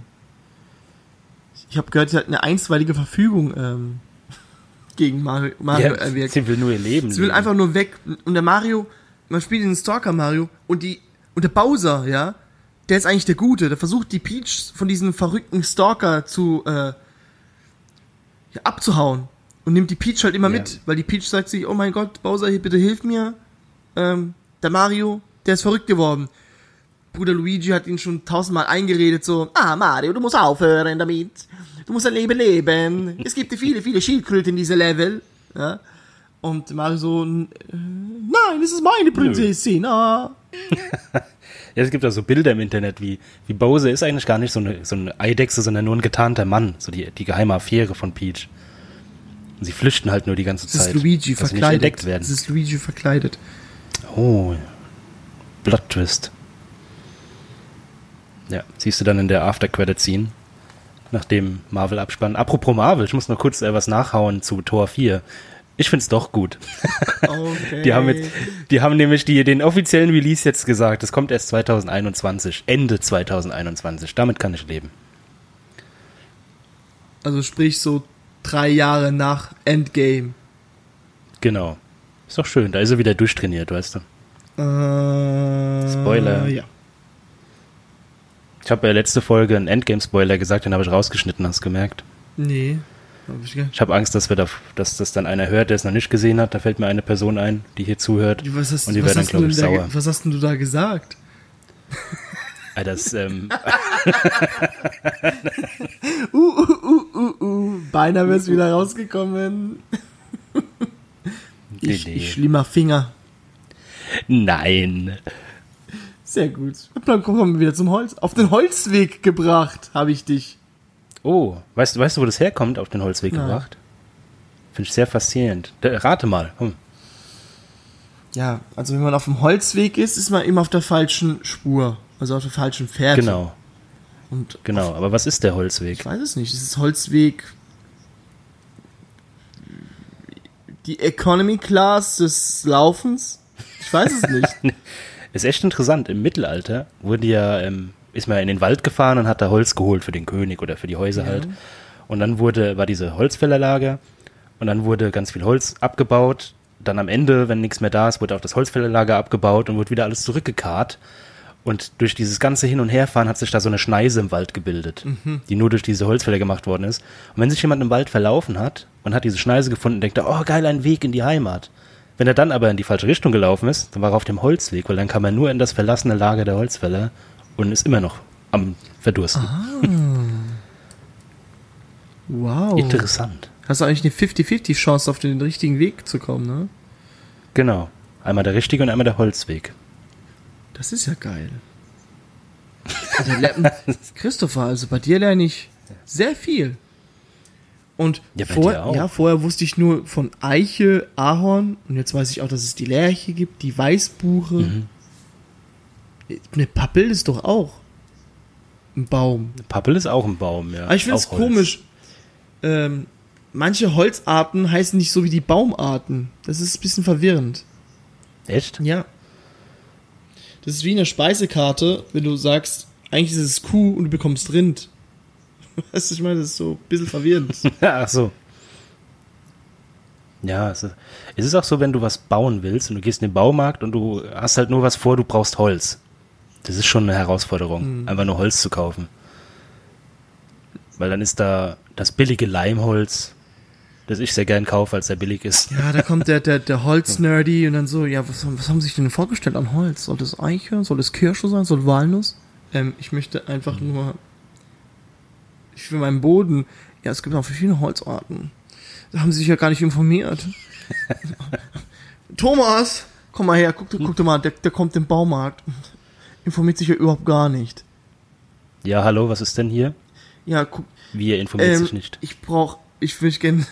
Ich habe gehört, sie hat eine einstweilige Verfügung ähm, gegen Mario, Mario erwirkt.
sie will nur ihr Leben
Sie will
leben.
einfach nur weg. Und der Mario, man spielt den Stalker Mario und die und der Bowser, ja, der ist eigentlich der Gute. Der versucht die Peach von diesem verrückten Stalker zu äh, ja, abzuhauen und nimmt die Peach halt immer
Ja.
mit, weil die Peach sagt sich, oh mein Gott, Bowser, hier, bitte hilf mir. Ähm, der Mario, der ist verrückt geworden. Bruder Luigi hat ihn schon tausendmal eingeredet, so, ah, Mario, du musst aufhören damit. Du musst dein Leben leben. Es gibt viele, viele Schildkröten in diesem Level. Ja? Und Mario so, "N- äh, nein, es ist meine Prinzessin. Ah.
Ja, es gibt auch so Bilder im Internet, wie, wie Bowser ist eigentlich gar nicht so eine, so eine Eidechse, sondern nur ein getarnter Mann. So die, die geheime Affäre von Peach. Und sie flüchten halt nur die ganze
Das
Zeit.
ist Luigi verkleidet. Das ist Luigi verkleidet.
Oh, Plot Twist. Ja, siehst du dann in der After-Credit-Scene, nach dem Marvel-Abspann. Apropos Marvel, ich muss noch kurz äh, was nachhauen zu Tor 4. Ich find's doch gut.
Okay.
Die haben jetzt, die haben nämlich die, den offiziellen Release jetzt gesagt, es kommt erst 2021, Ende 2021. Damit kann ich leben.
Also sprich so drei Jahre nach Endgame.
Genau. Ist doch schön, da ist er wieder durchtrainiert, weißt du.
Äh,
Spoiler.
Ja.
Ich habe ja letzte Folge einen Endgame-Spoiler gesagt, den habe ich rausgeschnitten, hast du gemerkt.
Nee. Hab ich
Ich habe Angst, dass wir da, dass das dann einer hört, der es noch nicht gesehen hat. Da fällt mir eine Person ein, die hier zuhört.
Was hast,
Und die
was,
werden dann, glaube ich, sauer.
was hast denn du da gesagt?
Ah, das, ähm,
Uh, uh, uh, uh, uh. Beinahe wär's wieder rausgekommen. Ich,
nee.
ich schlimmer Finger.
Nein.
Sehr gut. Und dann kommen wir wieder zum Holz. Auf den Holzweg gebracht habe ich dich.
Oh, weißt, du- weißt du, wo das herkommt, auf den Holzweg
Nein.
gebracht? Finde ich sehr faszinierend. Da, rate mal. Hm.
Ja, also wenn man auf dem Holzweg ist, ist man immer auf der falschen Spur. Also auf der falschen Fährte.
Genau,
Und
genau. Aber was ist der Holzweg?
ich weiß es nicht. Es ist Holzweg die Economy Class des Laufens? Ich weiß es nicht.
Ist echt interessant. Im Mittelalter wurde ja, ähm, ist man in den Wald gefahren und hat da Holz geholt für den König oder für die Häuser halt. Und dann wurde, war diese Holzfällerlager und dann wurde ganz viel Holz abgebaut. Dann am Ende, wenn nichts mehr da ist, wurde auch das Holzfällerlager abgebaut und wurde wieder alles zurückgekarrt. Und durch dieses ganze Hin- und Herfahren hat sich da so eine Schneise im Wald gebildet, die nur durch diese Holzfäller gemacht worden ist. Und wenn sich jemand im Wald verlaufen hat und hat diese Schneise gefunden, denkt er, oh geil, ein Weg in die Heimat. Wenn er dann aber in die falsche Richtung gelaufen ist, dann war er auf dem Holzweg, weil dann kam er nur in das verlassene Lager der Holzfäller und ist immer noch am Verdursten.
Wow.
Interessant.
Hast du eigentlich eine 50-50 Chance, auf den richtigen Weg zu kommen, ne?
Genau. Einmal der richtige und einmal der Holzweg.
Das ist ja geil. Also, Christopher, also bei dir lerne ich sehr viel. Und
Ja,
vor, ja, vorher wusste ich nur von Eiche, Ahorn und jetzt weiß ich auch, dass es die Lerche gibt, die Weißbuche.
Mhm.
Eine Pappel ist doch auch ein Baum.
Pappel ist auch ein Baum, ja.
Aber ich finde es komisch. Ähm, manche Holzarten heißen nicht so wie die Baumarten. Das ist ein bisschen verwirrend.
Echt?
Ja. Das ist wie eine Speisekarte, wenn du sagst, eigentlich ist es Kuh und du bekommst Rind. Weißt du, ich meine, das ist so ein bisschen verwirrend.
Ach so. Ja, es ist, es ist auch so, wenn du was bauen willst und du gehst in den Baumarkt und du hast halt nur was vor, du brauchst Holz. Das ist schon eine Herausforderung, einfach nur Holz zu kaufen. Weil dann ist da das billige Leimholz, das ich sehr gern kaufe, als der billig ist.
ja, da kommt der, der, der Holz-Nerdy und dann so, ja, was, haben- was haben sie sich denn vorgestellt an Holz? Soll das Eiche? Soll das Kirsche sein? Soll Walnuss? Ähm, ich möchte einfach nur, ich will meinen Boden, ja, es gibt auch verschiedene Holzarten. Da haben sie sich ja gar nicht informiert. Thomas, komm mal her, guck, guck dir mal, der, der kommt im Baumarkt. Informiert sich ja überhaupt gar nicht.
Ja, hallo, was ist denn hier?
Ja, guck,
Wie, ihr informiert
ähm,
sich nicht.
ich brauch, ich möchte gerne,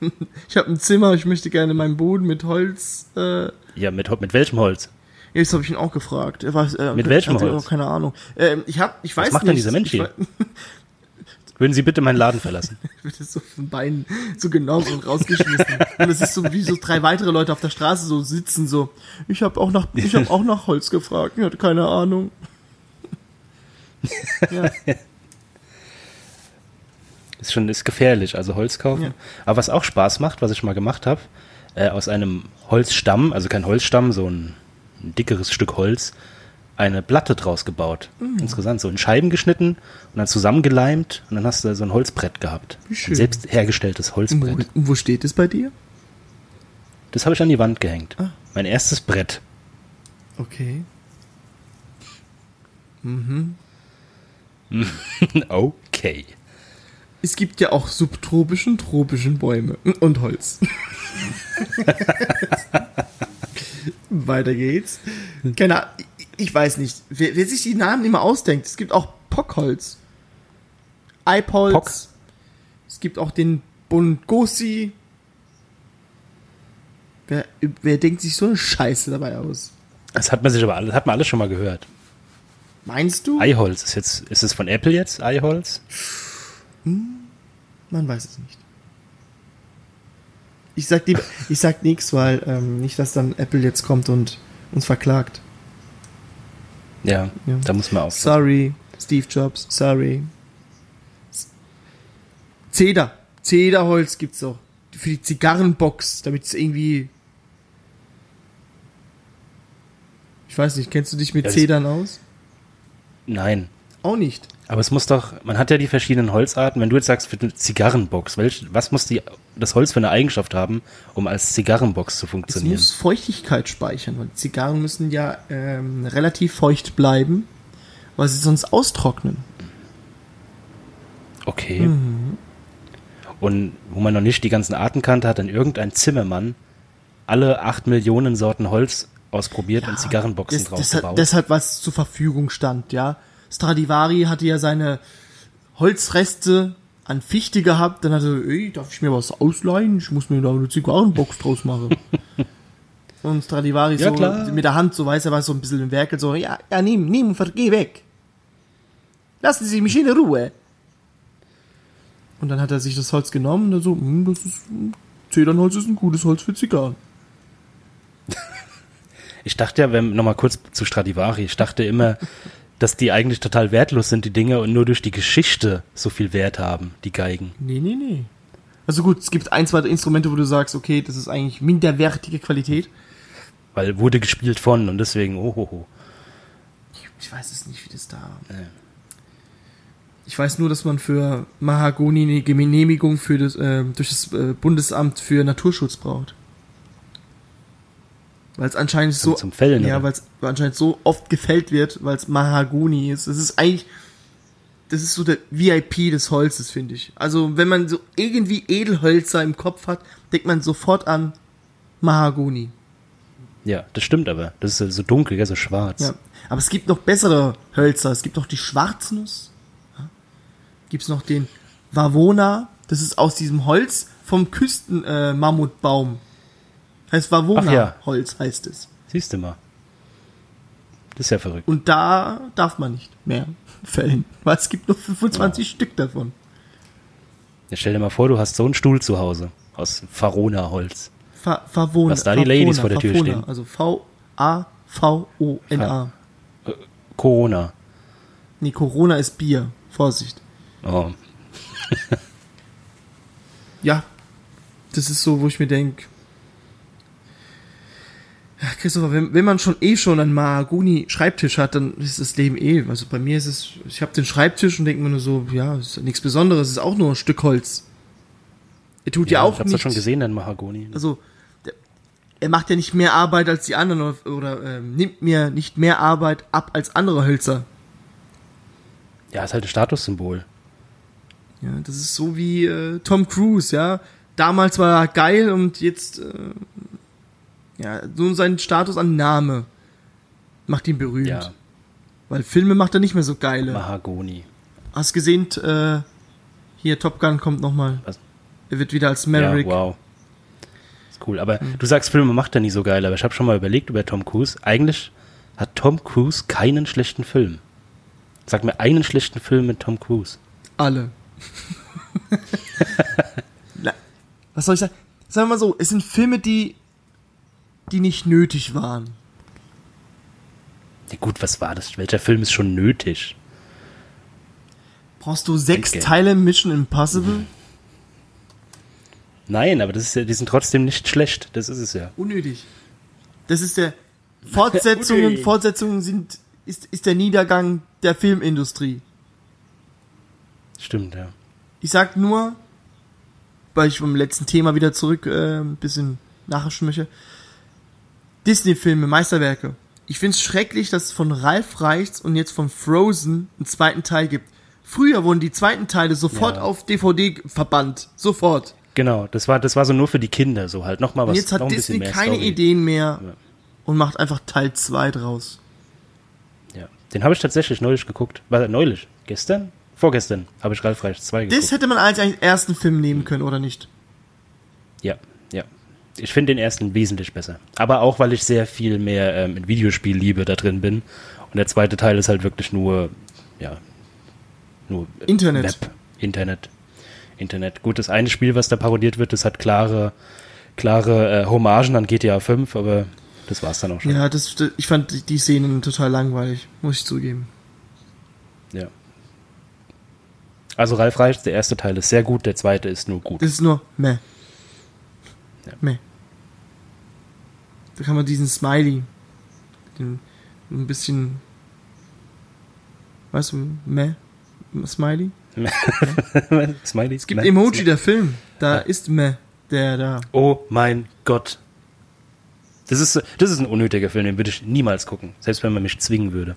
ich habe ein Zimmer, ich möchte gerne meinen Boden mit Holz, äh,
Ja, mit, mit welchem Holz?
Ja, das habe ich ihn auch gefragt. Er weiß, äh,
Mit welchem Holz?
Auch keine Ahnung. Ähm, ich hab, ich weiß
macht
nicht.
denn dieser Mensch hier? Würden Sie bitte meinen Laden verlassen?
wird so von Beinen so genau und rausgeschmissen. und es ist so wie so drei weitere Leute auf der Straße so sitzen so. Ich habe auch nach, ich habe auch nach Holz gefragt. Ich hatte keine Ahnung. ja.
Ist schon ist gefährlich, also Holz kaufen.
Ja.
Aber was auch Spaß macht, was ich mal gemacht habe, äh, aus einem Holzstamm, also kein Holzstamm, so ein, ein dickeres Stück Holz, eine Platte draus gebaut.
Mhm.
Interessant, so in Scheiben geschnitten und dann zusammengeleimt und dann hast du so ein Holzbrett gehabt.
Wie schön.
Ein selbst hergestelltes
wo,
Holzbrett.
und wo steht es bei dir?
Das habe ich an die Wand gehängt.
Ah.
Mein erstes Brett.
Okay.
okay.
Es gibt ja auch subtropischen, tropischen Bäume und Holz. Weiter geht's. Keine Ahnung, ich- weiß nicht, wer, wer sich die Namen immer ausdenkt. Es gibt auch Pockholz. Eibholz.
Pock.
Es gibt auch den Bungossi. Wer, wer denkt sich so eine Scheiße dabei aus?
Das hat man sich aber alles, hat man alles schon mal gehört.
Meinst du?
Eiholz ist jetzt, ist es von Apple jetzt, Eiholz?
Man weiß es nicht. Ich sag, lieber, ich sag nichts, weil ähm, nicht, dass dann Apple jetzt kommt und uns verklagt.
Ja,
Ja.
da muss man aufpassen.
Sorry, Steve Jobs, sorry. Zeder. Zederholz gibt's auch. Für die Zigarrenbox, damit es irgendwie. Ich weiß nicht, kennst du dich mit
Ja,
Zedern aus?
Nein.
Auch nicht.
Aber es muss doch, man hat ja die verschiedenen Holzarten. Wenn du jetzt sagst, für eine Zigarrenbox, welch, was muss die, das Holz für eine Eigenschaft haben, um als Zigarrenbox zu
Es
funktionieren?
muss Feuchtigkeit speichern, weil Zigarren müssen ja ähm, relativ feucht bleiben, weil sie sonst austrocknen.
Okay.
Mhm.
Und wo man noch nicht die ganzen Arten kannte, hat dann irgendein Zimmermann alle acht Millionen Sorten Holz ausprobiert und Zigarrenboxen
das,
draus
das hat,
gebaut.
deshalb was zur Verfügung stand, ja. Stradivari hatte ja seine Holzreste an Fichte gehabt, dann hat er, ey, darf ich mir was ausleihen? Ich muss mir da eine Zigarrenbox draus machen. und Stradivari
Ja,
so
klar.
mit der Hand, so weiß er, war so ein bisschen im Werkel, so, ja, ja, nimm, nimm, geh weg. Lassen Sie mich in Ruhe. Und dann hat er sich das Holz genommen und dann so, hm, das ist, Zedernholz ist ein gutes Holz für Zigarren.
Ich dachte ja, wenn, nochmal kurz zu Stradivari, ich dachte immer, dass die eigentlich total wertlos sind, die Dinge, und nur durch die Geschichte so viel Wert haben, die Geigen.
Nee, nee, nee. Also gut, es gibt ein, zwei Instrumente, wo du sagst, okay, das ist eigentlich minderwertige Qualität.
Weil wurde gespielt von und deswegen, oh, oh, oh.
Ich weiß es nicht, wie das da. Ich weiß nur, dass man für Mahagoni eine Genehmigung für das, äh, durch das äh, Bundesamt für Naturschutz braucht. Weil es anscheinend so.
zum Fällen,
Ja, weil es anscheinend so oft gefällt wird, weil es Mahagoni ist. Das ist eigentlich. Das ist so der VIP des Holzes, finde ich. Also, wenn man so irgendwie Edelhölzer im Kopf hat, denkt man sofort an Mahagoni.
Ja, das stimmt aber. Das ist so dunkel, so schwarz.
Ja. Aber es gibt noch bessere Hölzer. Es gibt noch die Schwarznuss. Ja. Gibt es noch den Wavona. Das ist aus diesem Holz vom Küsten-Mammutbaum. Heißt
Ach ja.
Wavona-Holz heißt es.
Siehst du mal. Das ist ja verrückt.
Und da darf man nicht mehr fällen. Weil es gibt nur 25 Stück davon.
Ja, stell dir mal vor, du hast so einen Stuhl zu Hause aus Farona-Holz.
Fa Favona.
Was da die Ladies vor der Tür stehen.
Also V-A-V-O-N-A.
Corona.
Nee, Corona ist Bier. Vorsicht.
Oh.
Ja, das ist so, wo ich mir denke, ja, Christopher, wenn, wenn man schon eh schon einen Mahagoni-Schreibtisch hat, dann ist das Leben eh. Also bei mir ist es, ich habe den Schreibtisch und denke mir nur so, ja, ist nichts Besonderes, ist auch nur ein Stück Holz. Er tut ja,
Ja,
auch
ich hab's
nicht.
doch schon gesehen, den Mahagoni.
Also, der, er macht ja nicht mehr Arbeit als die anderen oder, oder ähm, nimmt mir nicht mehr Arbeit ab als andere Hölzer.
Ja, ist halt ein Statussymbol.
Ja, das ist so wie äh, Tom Cruise, ja. Damals war er geil und jetzt, äh, ja, so sein Status an Name macht ihn berühmt.
Ja,
Weil Filme macht er nicht mehr so geile.
Mahagoni.
Hast gesehen, äh, hier Top Gun kommt nochmal. Er wird wieder als Maverick.
Ja, wow. Ist cool. Aber du sagst, Filme macht er nie so geil, aber ich habe schon mal überlegt über Tom Cruise. Eigentlich hat Tom Cruise keinen schlechten Film. Sag mir einen schlechten Film mit Tom Cruise.
Alle. Was soll ich sagen? Sagen wir mal so, es sind Filme, die, die nicht nötig waren.
Ja, gut, was war das? Welcher Film ist schon nötig?
Brauchst du sechs
Okay.
Teile Mission Impossible?
Nein, aber das ist ja, die sind trotzdem nicht schlecht. Das ist es ja.
Unnötig. Das ist der Fortsetzungen. Fortsetzungen sind ist, ist der Niedergang der Filmindustrie.
Stimmt, ja.
Ich sag nur, weil ich vom letzten Thema wieder zurück äh, ein bisschen nachrischen möchte. Disney-Filme, Meisterwerke. Ich find's schrecklich, dass es von Ralph Reichts und jetzt von Frozen einen zweiten Teil gibt. Früher wurden die zweiten Teile sofort
Ja.
auf DVD verbannt. Sofort.
Genau, das war, das war so nur für die Kinder, so halt nochmal was.
Und jetzt hat Disney keine
Story.
Ideen mehr
Ja.
und macht einfach Teil 2 draus.
Ja. Den habe ich tatsächlich neulich geguckt. War neulich? Gestern? Vorgestern habe ich Ralf Reich 2 geguckt.
Das hätte man als ersten Film nehmen können, oder nicht?
Ja. Ich finde den ersten wesentlich besser. Aber auch, weil ich sehr viel mehr ähm, in Videospielliebe da drin bin. Und der zweite Teil ist halt wirklich nur, ja, nur äh,
Internet.
Web, Internet. Internet. Gut, das eine Spiel, was da parodiert wird, das hat klare, klare äh, Hommagen an GTA 5, aber das war's dann auch schon.
Ja, das, das, ich fand die- die Szenen total langweilig, muss ich zugeben.
Ja. Also Ralf Reich, der erste Teil ist sehr gut, der zweite ist nur gut.
Ist nur meh.
Ja.
Meh. Da kann man diesen Smiley, den ein bisschen, weißt du, meh, Smiley?
Smiley?
Es gibt Emoji, der Film, da ist meh, der da.
Oh mein Gott. Das ist, das ist ein unnötiger Film, den würde ich niemals gucken. Selbst wenn man mich zwingen würde.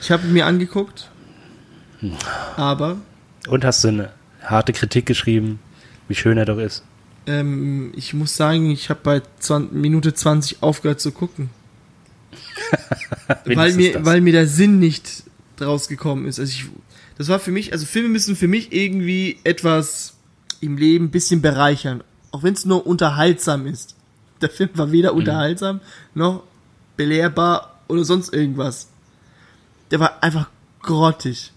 Ich habe ihn mir angeguckt, aber
Und hast du eine harte Kritik geschrieben, wie schön er doch ist.
Ähm, ich muss sagen, ich habe bei 20, Minute 20 aufgehört zu gucken. weil mir,
das.
weil mir der Sinn nicht draus gekommen ist. Also ich, das war für mich, also Filme müssen für mich irgendwie etwas im Leben ein bisschen bereichern. Auch wenn es nur unterhaltsam ist. Der Film war
Mhm.
weder unterhaltsam noch belehrbar oder sonst irgendwas. Der war einfach grottig.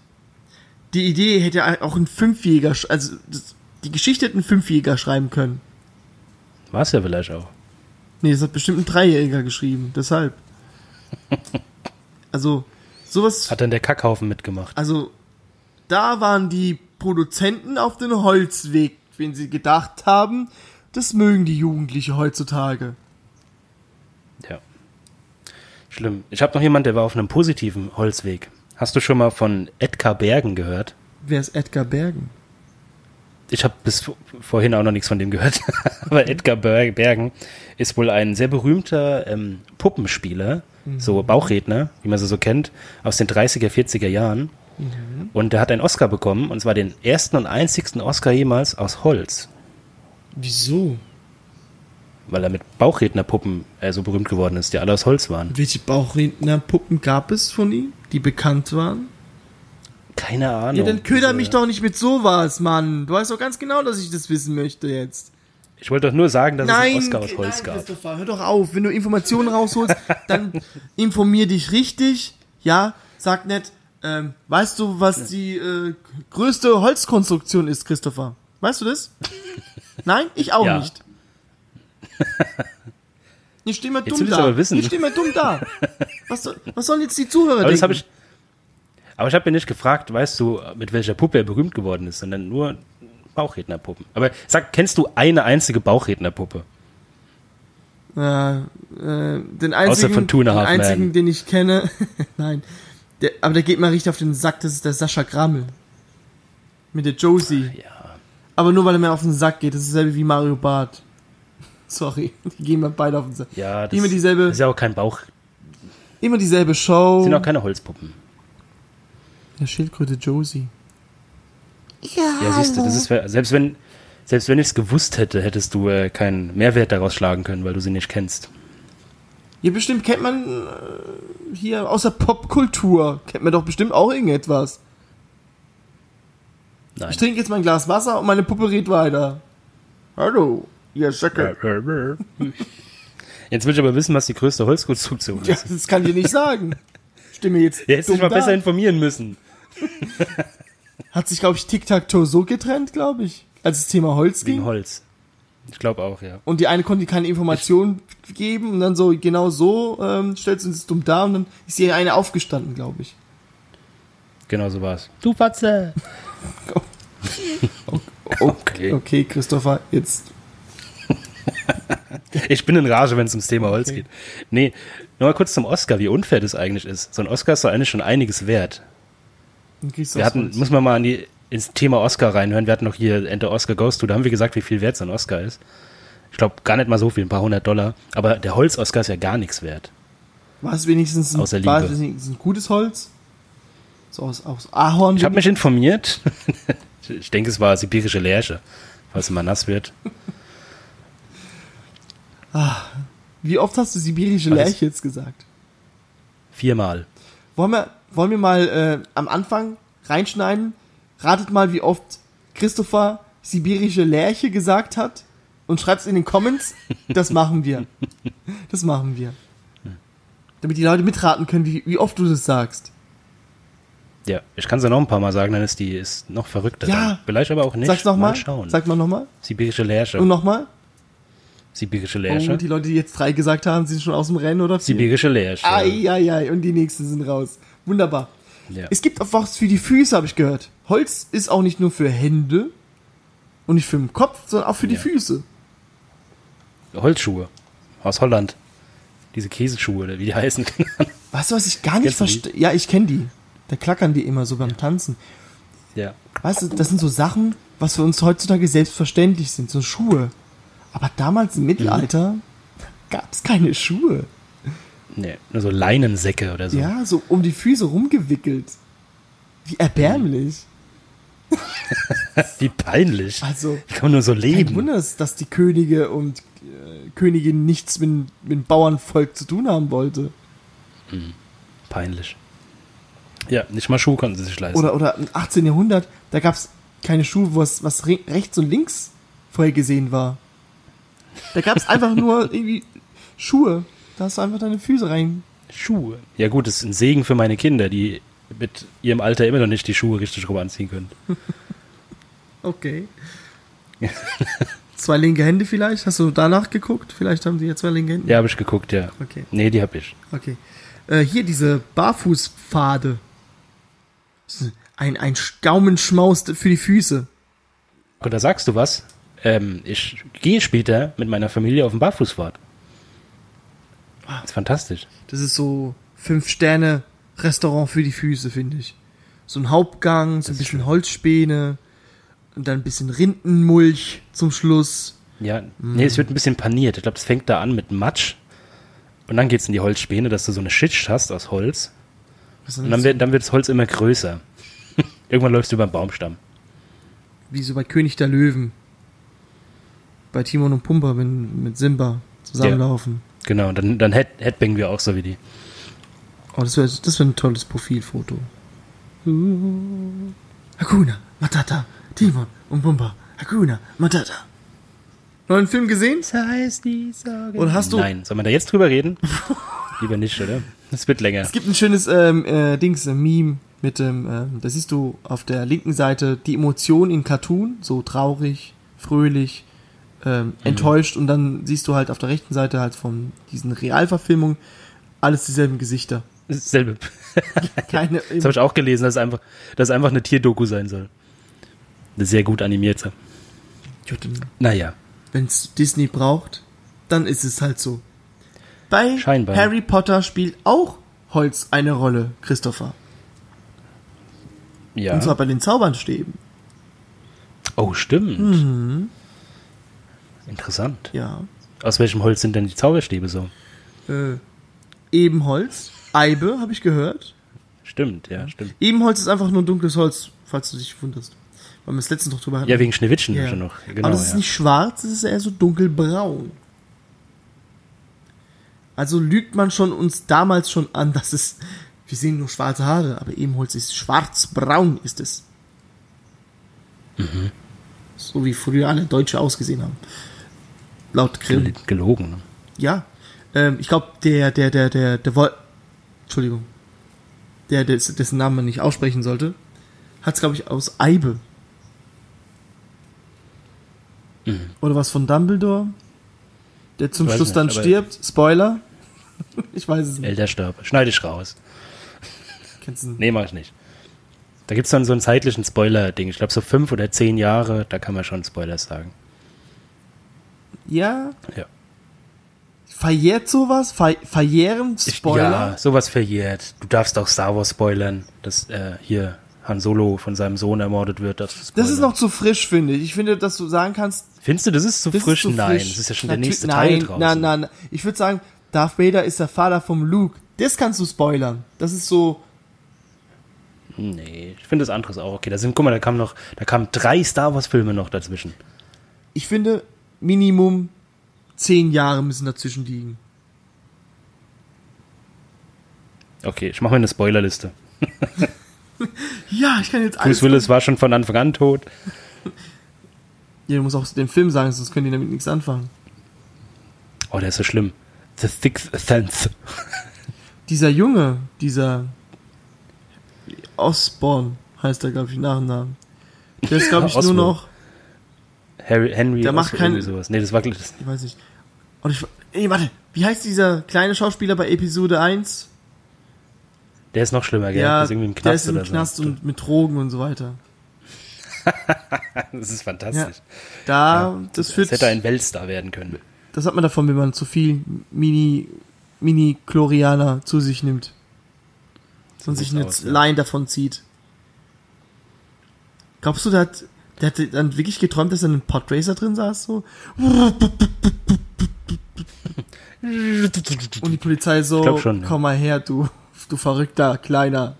Die Idee hätte auch ein Fünfjäger, also das, die Geschichte hätte ein Fünfjäger schreiben können.
War es ja vielleicht auch.
Nee, das hat bestimmt ein Dreijähriger geschrieben, deshalb. Also, sowas
Hat dann der Kackhaufen mitgemacht.
Also, da waren die Produzenten auf den Holzweg, wenn sie gedacht haben, das mögen die Jugendliche heutzutage.
Ja. Schlimm. Ich habe noch jemand, der war auf einem positiven Holzweg. Hast du schon mal von Edgar Bergen gehört?
Wer ist Edgar Bergen?
Ich habe bis vor- vorhin auch noch nichts von dem gehört. Aber Edgar Ber- Bergen ist wohl ein sehr berühmter ähm, Puppenspieler, so Bauchredner, wie man sie so kennt, aus den 30er, 40er Jahren. Und der hat einen Oscar bekommen, und zwar den ersten und einzigsten Oscar jemals aus Holz.
Wieso?
weil er mit Bauchrednerpuppen äh, so berühmt geworden ist, die alle aus Holz waren.
Welche Bauchrednerpuppen gab es von ihm, die bekannt waren?
Keine Ahnung.
Ja, dann köder
Diese-
mich doch nicht mit sowas, Mann. Du weißt doch ganz genau, dass ich das wissen möchte jetzt.
Ich wollte doch nur sagen, dass
nein,
es einen Oscar aus Holz
nein,
gab.
Christopher, hör doch auf. Wenn du Informationen rausholst, dann informier dich richtig. Ja, sag nicht, ähm, weißt du, was die äh, größte Holzkonstruktion ist, Christopher? Weißt du das? Nein, ich auch
Ja.
nicht. Ich stehe mal dumm da.
wissen.
Ich stehe mal dumm da. Was, was sollen jetzt die Zuhörer
Aber
denken?
das habe ich. Aber ich habe mir nicht gefragt, weißt du, mit welcher Puppe er berühmt geworden ist, sondern nur Bauchrednerpuppen. Aber sag, kennst du eine einzige Bauchrednerpuppe?
Ja, äh, den einzigen,
von Two and
den einzigen, den ich kenne, nein, der, aber der geht mir richtig auf den Sack, das ist der Sascha Grammel. Mit der Josie.
Ja.
Aber nur weil er mir auf den Sack geht, das ist dasselbe wie Mario Barth. Sorry, die gehen mir beide auf den Sack.
Ja, das
Immer dieselbe-
ist ja auch kein Bauch.
Immer dieselbe Show.
Sind auch keine Holzpuppen.
Der Schildkröte Josie.
Ja, siehst du, das ist, selbst wenn, selbst wenn ich es gewusst hätte, hättest du äh, keinen Mehrwert daraus schlagen können, weil du sie nicht kennst.
Ja, bestimmt kennt man äh, hier außer Popkultur, kennt man doch bestimmt auch irgendetwas.
Nein.
Ich trinke jetzt mein Glas Wasser und meine Puppe redet weiter. Hallo, ihr Säcke.
Jetzt will ich aber wissen, was die größte Holzkonstruktion
Ja,
ist.
das kann ich dir nicht sagen. Stimme jetzt.
Ja, hättest
dumm
dich mal
da.
besser informieren müssen.
Hat sich, glaube ich, Tic-Tac-Toe so getrennt, glaube ich, als das Thema Holz
Wegen
ging.
Holz. Ich glaube auch, ja.
Und die eine konnte keine Informationen geben und dann so, genau so, ähm, stellt sie uns dumm dar und dann ist die eine aufgestanden, glaube ich.
Genau so war's. Du Fatze! Okay.
Okay, Christopher, jetzt.
Ich bin in Rage, wenn es ums Thema Holz
Okay.
geht. Nee, nur mal kurz zum Oscar, wie unfair das eigentlich ist. So ein Oscar ist doch eigentlich schon einiges wert. Wir hatten, muss man mal die, ins Thema Oscar reinhören. Wir hatten noch hier Enter Oscar Goes to, da haben wir gesagt, wie viel wert so ein Oscar ist. Ich glaube, gar nicht mal so viel, ein paar hundert Dollar. Aber der Holz-Oscar ist ja gar nichts wert.
War es wenigstens ein,
Außer
war
Liebe.
es wenigstens ein gutes Holz? So aus, aus Ahorn?
Ich habe mich informiert. ich denke, es war sibirische Lärche, falls es mal nass wird.
Wie oft hast du sibirische Lerche jetzt gesagt?
Viermal.
Wollen wir, wollen wir mal äh, am Anfang reinschneiden? Ratet mal, wie oft Christopher sibirische Lerche gesagt hat und schreibt's in den Comments. Das machen wir. Das machen wir. Damit die Leute mitraten können, wie, wie oft du das sagst.
Ja, ich kann es ja noch ein paar Mal sagen, dann ist die ist noch verrückter.
Ja.
dann. Vielleicht aber auch nicht.
Sag's nochmal.
Mal schauen.
Sag mal nochmal.
Sibirische Lärche.
Und nochmal.
Sibirische
Oh,
Lärche.
die Leute, die jetzt drei gesagt haben, sind schon aus dem Rennen oder vier?
Sibirische Lärche.
Ai, ai, ai. Und die nächsten sind raus. Wunderbar.
Ja.
Es gibt auch was für die Füße, habe ich gehört. Holz ist auch nicht nur für Hände und nicht für den Kopf, sondern auch für die
Ja.
Füße.
Holzschuhe. Aus Holland. Diese Käseschuhe, oder wie die heißen.
Weißt du, was ich gar nicht
die?
verstehe? Ja, ich kenne die. Da klackern die immer so beim Tanzen.
ja.
Weißt du, das sind so Sachen, was für uns heutzutage selbstverständlich sind, so Schuhe. Aber damals im Mittelalter gab es keine Schuhe.
Nee, nur so Leinensäcke oder so.
Ja, so um die Füße rumgewickelt. Wie erbärmlich.
Wie peinlich.
Also,
Wie kann nur so
kein
leben?
Wunder, dass dass die Könige und äh, Königin nichts mit, mit dem Bauernvolk zu tun haben wollte.
Peinlich. Ja, nicht mal Schuhe konnten sie sich leisten.
Oder, oder im 18. Jahrhundert, da gab es keine Schuhe, wo was, was re rechts und links vorher gesehen war. Da gab es einfach nur irgendwie Schuhe. Da hast du einfach deine Füße rein.
Schuhe. Ja gut, das ist ein Segen für meine Kinder, die mit ihrem Alter immer noch nicht die Schuhe richtig rum anziehen können.
Okay. zwei linke Hände vielleicht? Hast du danach geguckt? Vielleicht haben die ja zwei linke Hände.
Ja, habe ich geguckt, ja.
Okay.
Nee, die habe ich.
Okay. Äh, hier diese Barfußpfade. Ein, ein Gaumenschmaus für die Füße.
Und da sagst du was? Ähm, ich gehe später mit meiner Familie auf den Barfußfahrt. Das ist fantastisch.
Das ist so Fünf-Sterne-Restaurant für die Füße, finde ich. So ein Hauptgang, so ein bisschen
schön.
Holzspäne und dann ein bisschen Rindenmulch zum Schluss.
Ja, nee, es wird ein bisschen paniert. Ich glaube, es fängt da an mit Matsch. Und dann geht's in die Holzspäne, dass du so eine Schicht hast aus Holz. Und dann wird, dann wird das Holz immer größer. Irgendwann läufst du über den Baumstamm.
wie so bei König der Löwen. bei Timon und Pumper, wenn mit Simba zusammenlaufen.
Genau, dann, dann head, headbangen wir auch so wie die.
Oh, das wäre das wär ein tolles Profilfoto. Hakuna, Matata, Timon und Pumper. Hakuna, Matata. Neuen Film gesehen?
Das heißt die Sorge.
Und hast du-
Nein, soll man da jetzt drüber reden? Lieber nicht, oder? Es wird länger.
Es gibt ein schönes ähm, äh, Dings, ein Meme mit dem, ähm, da siehst du auf der linken Seite die Emotion in Cartoon, so traurig, fröhlich, ähm, enttäuscht und dann siehst du halt auf der rechten Seite halt von diesen Realverfilmungen alles dieselben Gesichter.
Dasselbe.
Keine,
Das habe ich auch gelesen, dass es einfach, dass es einfach eine Tierdoku sein soll. Eine sehr gut animierte. Naja.
Wenn es Disney braucht, dann ist es halt so. Bei
Scheinbar.
Harry Potter spielt auch Holz eine Rolle, Christopher.
Ja.
Und zwar bei den Zaubernstäben.
Oh, stimmt.
Mhm.
Interessant.
Ja.
Aus welchem Holz sind denn die Zauberstäbe so?
Äh, Ebenholz, Eibe, habe ich gehört.
Stimmt, ja, stimmt.
Ebenholz ist einfach nur dunkles Holz, falls du dich wunderst. Weil wir es letztens noch drüber hatten.
Ja, wegen Schneewittchen
Ja.
schon noch. Genau,
Aber das ist
ja.
nicht schwarz, es ist eher so dunkelbraun. Also lügt man schon uns damals schon an, dass es, wir sehen nur schwarze Haare, aber Ebenholz ist schwarzbraun, ist es.
Mhm.
So wie früher alle Deutsche ausgesehen haben. Laut Grimm.
Gel- gelogen. ne?
Ja. Ähm, ich glaube, der, der, der, der, der Wol Entschuldigung. Der, des, dessen Namen man nicht aussprechen sollte, hat es, glaube ich, aus Eibe.
Mhm.
Oder was von Dumbledore? Der zum Schluss
nicht,
dann stirbt. Spoiler. ich weiß es nicht.
Elderstab. Schneide ich raus.
Kennst du
Nee, mach ich nicht. Da gibt's dann so einen zeitlichen Spoiler-Ding. Ich glaube, so fünf oder zehn Jahre, da kann man schon Spoilers sagen.
Ja.
Ja.
Verjährt sowas? Ver verjähren Spoiler?
Ja, sowas verjährt. Du darfst auch Star Wars spoilern, dass äh, hier Han Solo von seinem Sohn ermordet wird.
Das
spoilern.
ist noch zu frisch, finde ich. Ich finde, dass du sagen kannst,
Findest du, das ist zu
Das
frisch?
ist zu
Nein,
frisch.
das ist ja schon
Natür-
der nächste
nein,
Teil draußen.
Nein, nein, nein. Ich würde sagen, Darth Vader ist der Vater vom Luke. Das kannst du spoilern. Das ist so.
Nee, ich finde das anderes auch okay. Da sind, guck mal, da kamen noch, da kamen drei Star Wars Filme noch dazwischen.
Ich finde, Minimum zehn Jahre müssen dazwischen liegen.
Okay, ich mache mir eine Spoilerliste.
Ja, ich kann jetzt alles.
Bruce Willis war schon von Anfang an tot.
Ja, du musst auch den Film sagen, sonst können die damit nichts anfangen.
Oh, der ist so schlimm. The Sixth Sense.
Dieser Junge, dieser Osborne heißt er, glaube ich, nach dem Namen. Der ist, glaube ich, nur noch.
Harry, Henry
Der macht kein-
irgendwie sowas. Nee, das war gleich- das,
Ich weiß nicht. Und ich. Ey, warte. Wie heißt dieser kleine Schauspieler bei Episode 1?
der ist noch schlimmer, gell?
Ja,
der ist irgendwie im Knast
der ist im
oder
Knast
so.
und mit Drogen und so weiter.
Das ist fantastisch.
Da, das
Das
führt.
hätte ein Weltstar werden können.
Das hat man davon, wenn man zu viel Mini, Mini-Chlorianer zu sich nimmt. Und sich eine
aus, ja.
Line davon zieht. Glaubst du, der hat, der hat dann wirklich geträumt, dass er in einem Podracer drin saß, so? Und die Polizei so,
schon,
komm mal her, du, du verrückter Kleiner.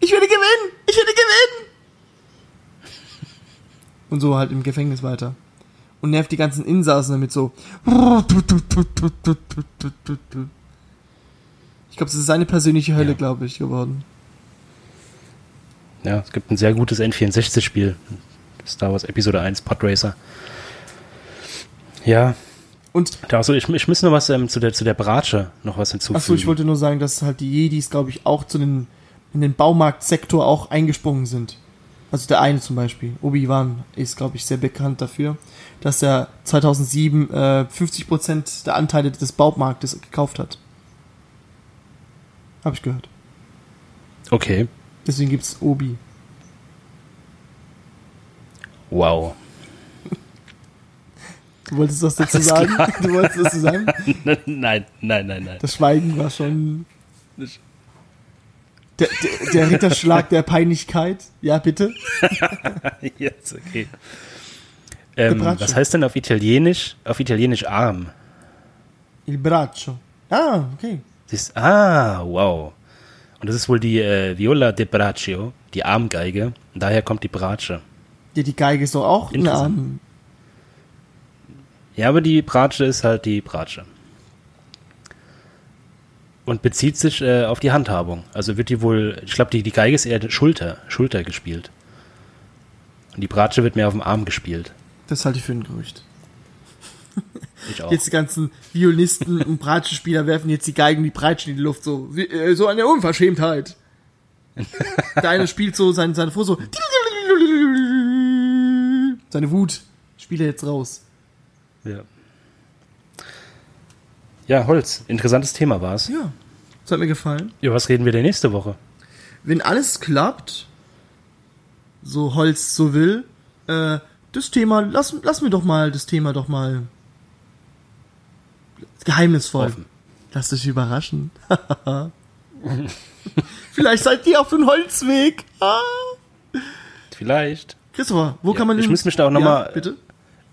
Ich werde gewinnen! Ich werde gewinnen! Und so halt im Gefängnis weiter. Und nervt die ganzen Insassen damit so. Ich glaube, das ist seine persönliche Hölle,
Ja.
glaube ich, geworden.
Ja, es gibt ein sehr gutes N64-Spiel. Star Wars Episode 1, Podracer. Ja,
Und,
da also ich, ich muss noch was ähm, zu, der, zu der Bratsche noch was hinzufügen.
achso, ich wollte nur sagen, dass halt die Jedis, glaube ich, auch zu den, in den Baumarktsektor auch eingesprungen sind. Also der eine zum Beispiel, Obi-Wan, ist, glaube ich, sehr bekannt dafür, dass er 2007 äh, 50% der Anteile des Baumarktes gekauft hat. Habe ich gehört.
Okay,
Deswegen gibt's Obi.
wow.
Du wolltest was dazu
Alles
sagen?
klar.
Du wolltest dazu sagen?
nein, nein, nein, nein.
Das Schweigen war schon. Der, der, der Ritterschlag der Peinlichkeit. Ja, bitte.
Jetzt, okay. Ähm, was heißt denn auf Italienisch? Auf Italienisch Arm.
Il braccio. Ah, okay.
Siehst, ah, wow. Und das ist wohl die äh, Viola de Braccio, die Armgeige. Und daher kommt die Bratsche.
Ja, die Geige ist doch auch ein
Interessant.
Arm.
Ja, aber die Bratsche ist halt die Bratsche. Und bezieht sich äh, auf die Handhabung. Also wird die wohl, ich glaube, die, die Geige ist eher Schulter, Schulter gespielt. Und die Bratsche wird mehr auf dem Arm gespielt.
Das halte ich für ein Gerücht.
Ich auch.
Jetzt die ganzen Violinisten und Bratschenspieler werfen jetzt die Geigen, die Breitschen in die Luft, so, wie, äh, so eine Unverschämtheit. Der eine spielt so sein, seine Fuß so, seine Wut spielt er jetzt raus.
Ja. ja, Holz. Interessantes Thema war's.
Ja, das hat mir gefallen.
Über was reden wir denn nächste Woche?
Wenn alles klappt, so Holz so will, äh, das Thema, lass, lass mir doch mal das Thema doch mal geheimnisvoll.
Offen.
Lass dich überraschen. Vielleicht seid ihr auf dem Holzweg. Ah.
Vielleicht.
Christopher, wo
Ja,
kann man
ich muss mich da auch noch mal-
bitte.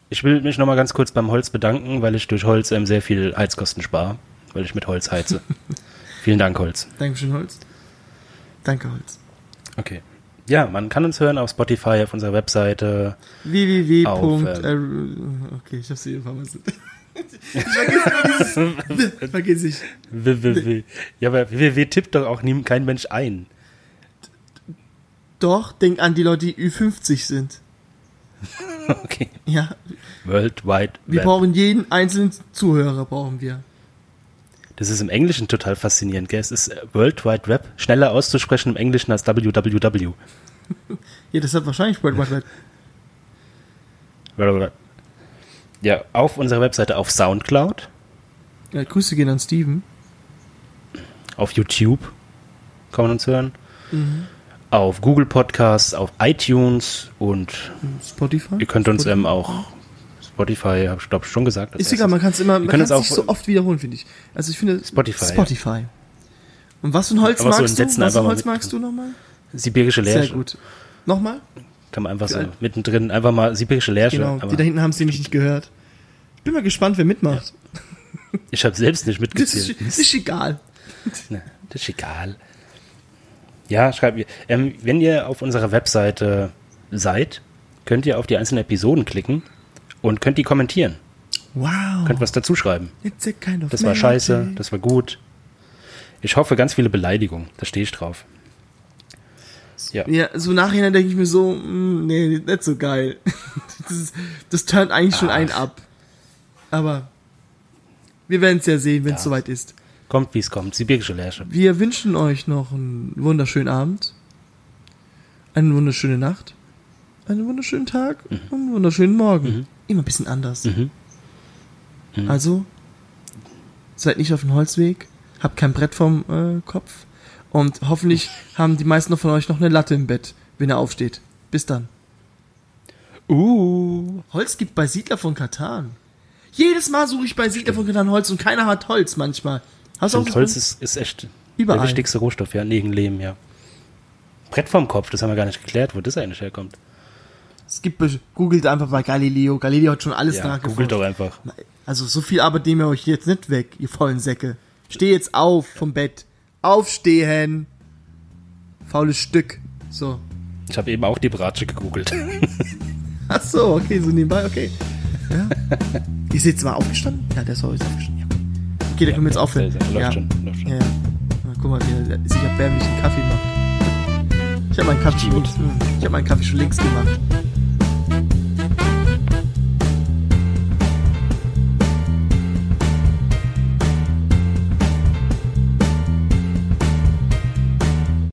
Ich will mich nochmal ganz kurz beim Holz bedanken, weil ich durch Holz ähm, sehr viel Heizkosten spare, weil ich mit Holz heize. Vielen Dank, Holz.
Dankeschön, Holz. Danke, Holz.
Okay. Ja, man kann uns hören auf Spotify, auf unserer Webseite.
www.
Auf,
äh, okay, ich hab's hier vermasselt. Ich vergesse immer dieses, vergesse ich.
www. Ja, aber www tippt doch auch nie, kein Mensch ein.
Doch, denk an die Leute, die Ü50 sind.
Okay.
Ja,
World Wide
wir
Web.
brauchen jeden einzelnen Zuhörer, brauchen wir.
Das ist im Englischen total faszinierend, gell? Es ist äh, World Wide Web schneller auszusprechen im Englischen als www.
Ja, das hat wahrscheinlich World Wide Web.
Ja, auf unserer Webseite auf Soundcloud,
Ja, Grüße gehen an Steven.
auf YouTube kann man uns hören,
Mhm.
auf Google Podcasts, auf iTunes und
Spotify.
ihr könnt uns
Spotify.
ähm, auch Spotify, habe ich glaube schon gesagt.
Ist egal, man kann es immer, man kann es nicht so oft wiederholen, finde ich. Also ich finde
Spotify.
Spotify. Und was für ein Holz
Aber so
magst du?
Sätzen
Was für ein Holz magst du nochmal?
Sibirische
Sehr
Lärsche.
gut. Nochmal?
Kann man einfach so mittendrin einfach mal sibirische Lärsche.
Genau.
aber
Die da hinten haben es nämlich nicht gehört. Ich bin mal gespannt, wer mitmacht.
ich habe selbst nicht
ist,
mitgezählt.
das ist egal.
Ne, das ist egal. Ja, schreibt mir. Ähm, wenn ihr auf unserer Webseite seid, könnt ihr auf die einzelnen Episoden klicken und könnt die kommentieren.
Wow.
Könnt was dazu schreiben.
Kind of
Das war scheiße, das war gut. Ich hoffe, ganz viele Beleidigungen. Da stehe ich drauf. Ja.
Ja, so im Nachhinein denke ich mir so, mm, nee, nicht so geil. Das, ist, das turnt eigentlich schon
Ach.
einen ab. Aber wir werden es ja sehen, wenn es
Ja.
soweit ist.
Kommt, wie es kommt. Sibirische Lärsche.
Wir wünschen euch noch einen wunderschönen Abend, eine wunderschöne Nacht, einen wunderschönen Tag und einen wunderschönen Morgen. Immer ein bisschen anders.
Mhm.
Also, seid nicht auf dem Holzweg, habt kein Brett vorm äh, Kopf und hoffentlich haben die meisten von euch noch eine Latte im Bett, wenn er aufsteht. Bis dann.
Uh.
Holz gibt bei Siedler von Katan. Jedes Mal suche ich bei Siedler von Katan Holz und keiner hat Holz manchmal. Hast du auch
Holz ist, ist echt
Überall.
der wichtigste Rohstoff, ja, neben Lehm, ja. Brett vorm Kopf, das haben wir gar nicht geklärt, wo das eigentlich herkommt.
Es gibt, googelt einfach bei Galileo. Galileo hat schon alles
Ja,
nachgeforscht.
googelt doch einfach.
Also so viel Arbeit nehmen wir euch jetzt nicht weg, ihr vollen Säcke. Steh jetzt auf vom Bett. Aufstehen. Faules Stück. So.
Ich habe eben auch die Bratsche gegoogelt.
Ach so, okay, so nebenbei, okay. Ja. Ihr seid zwar aufgestanden? Ja, der ist auch jetzt aufgestanden. Ja. Okay, da können wir jetzt aufhören.
sehr, sehr. Läuft
ja.
schon, läuft schon.
Ja, ja. Na, guck mal, wie er sich erbärmlichen Kaffee macht. Ich habe meinen Kaffee schon
Gut.
links, ich habe meinen Kaffee schon links gemacht.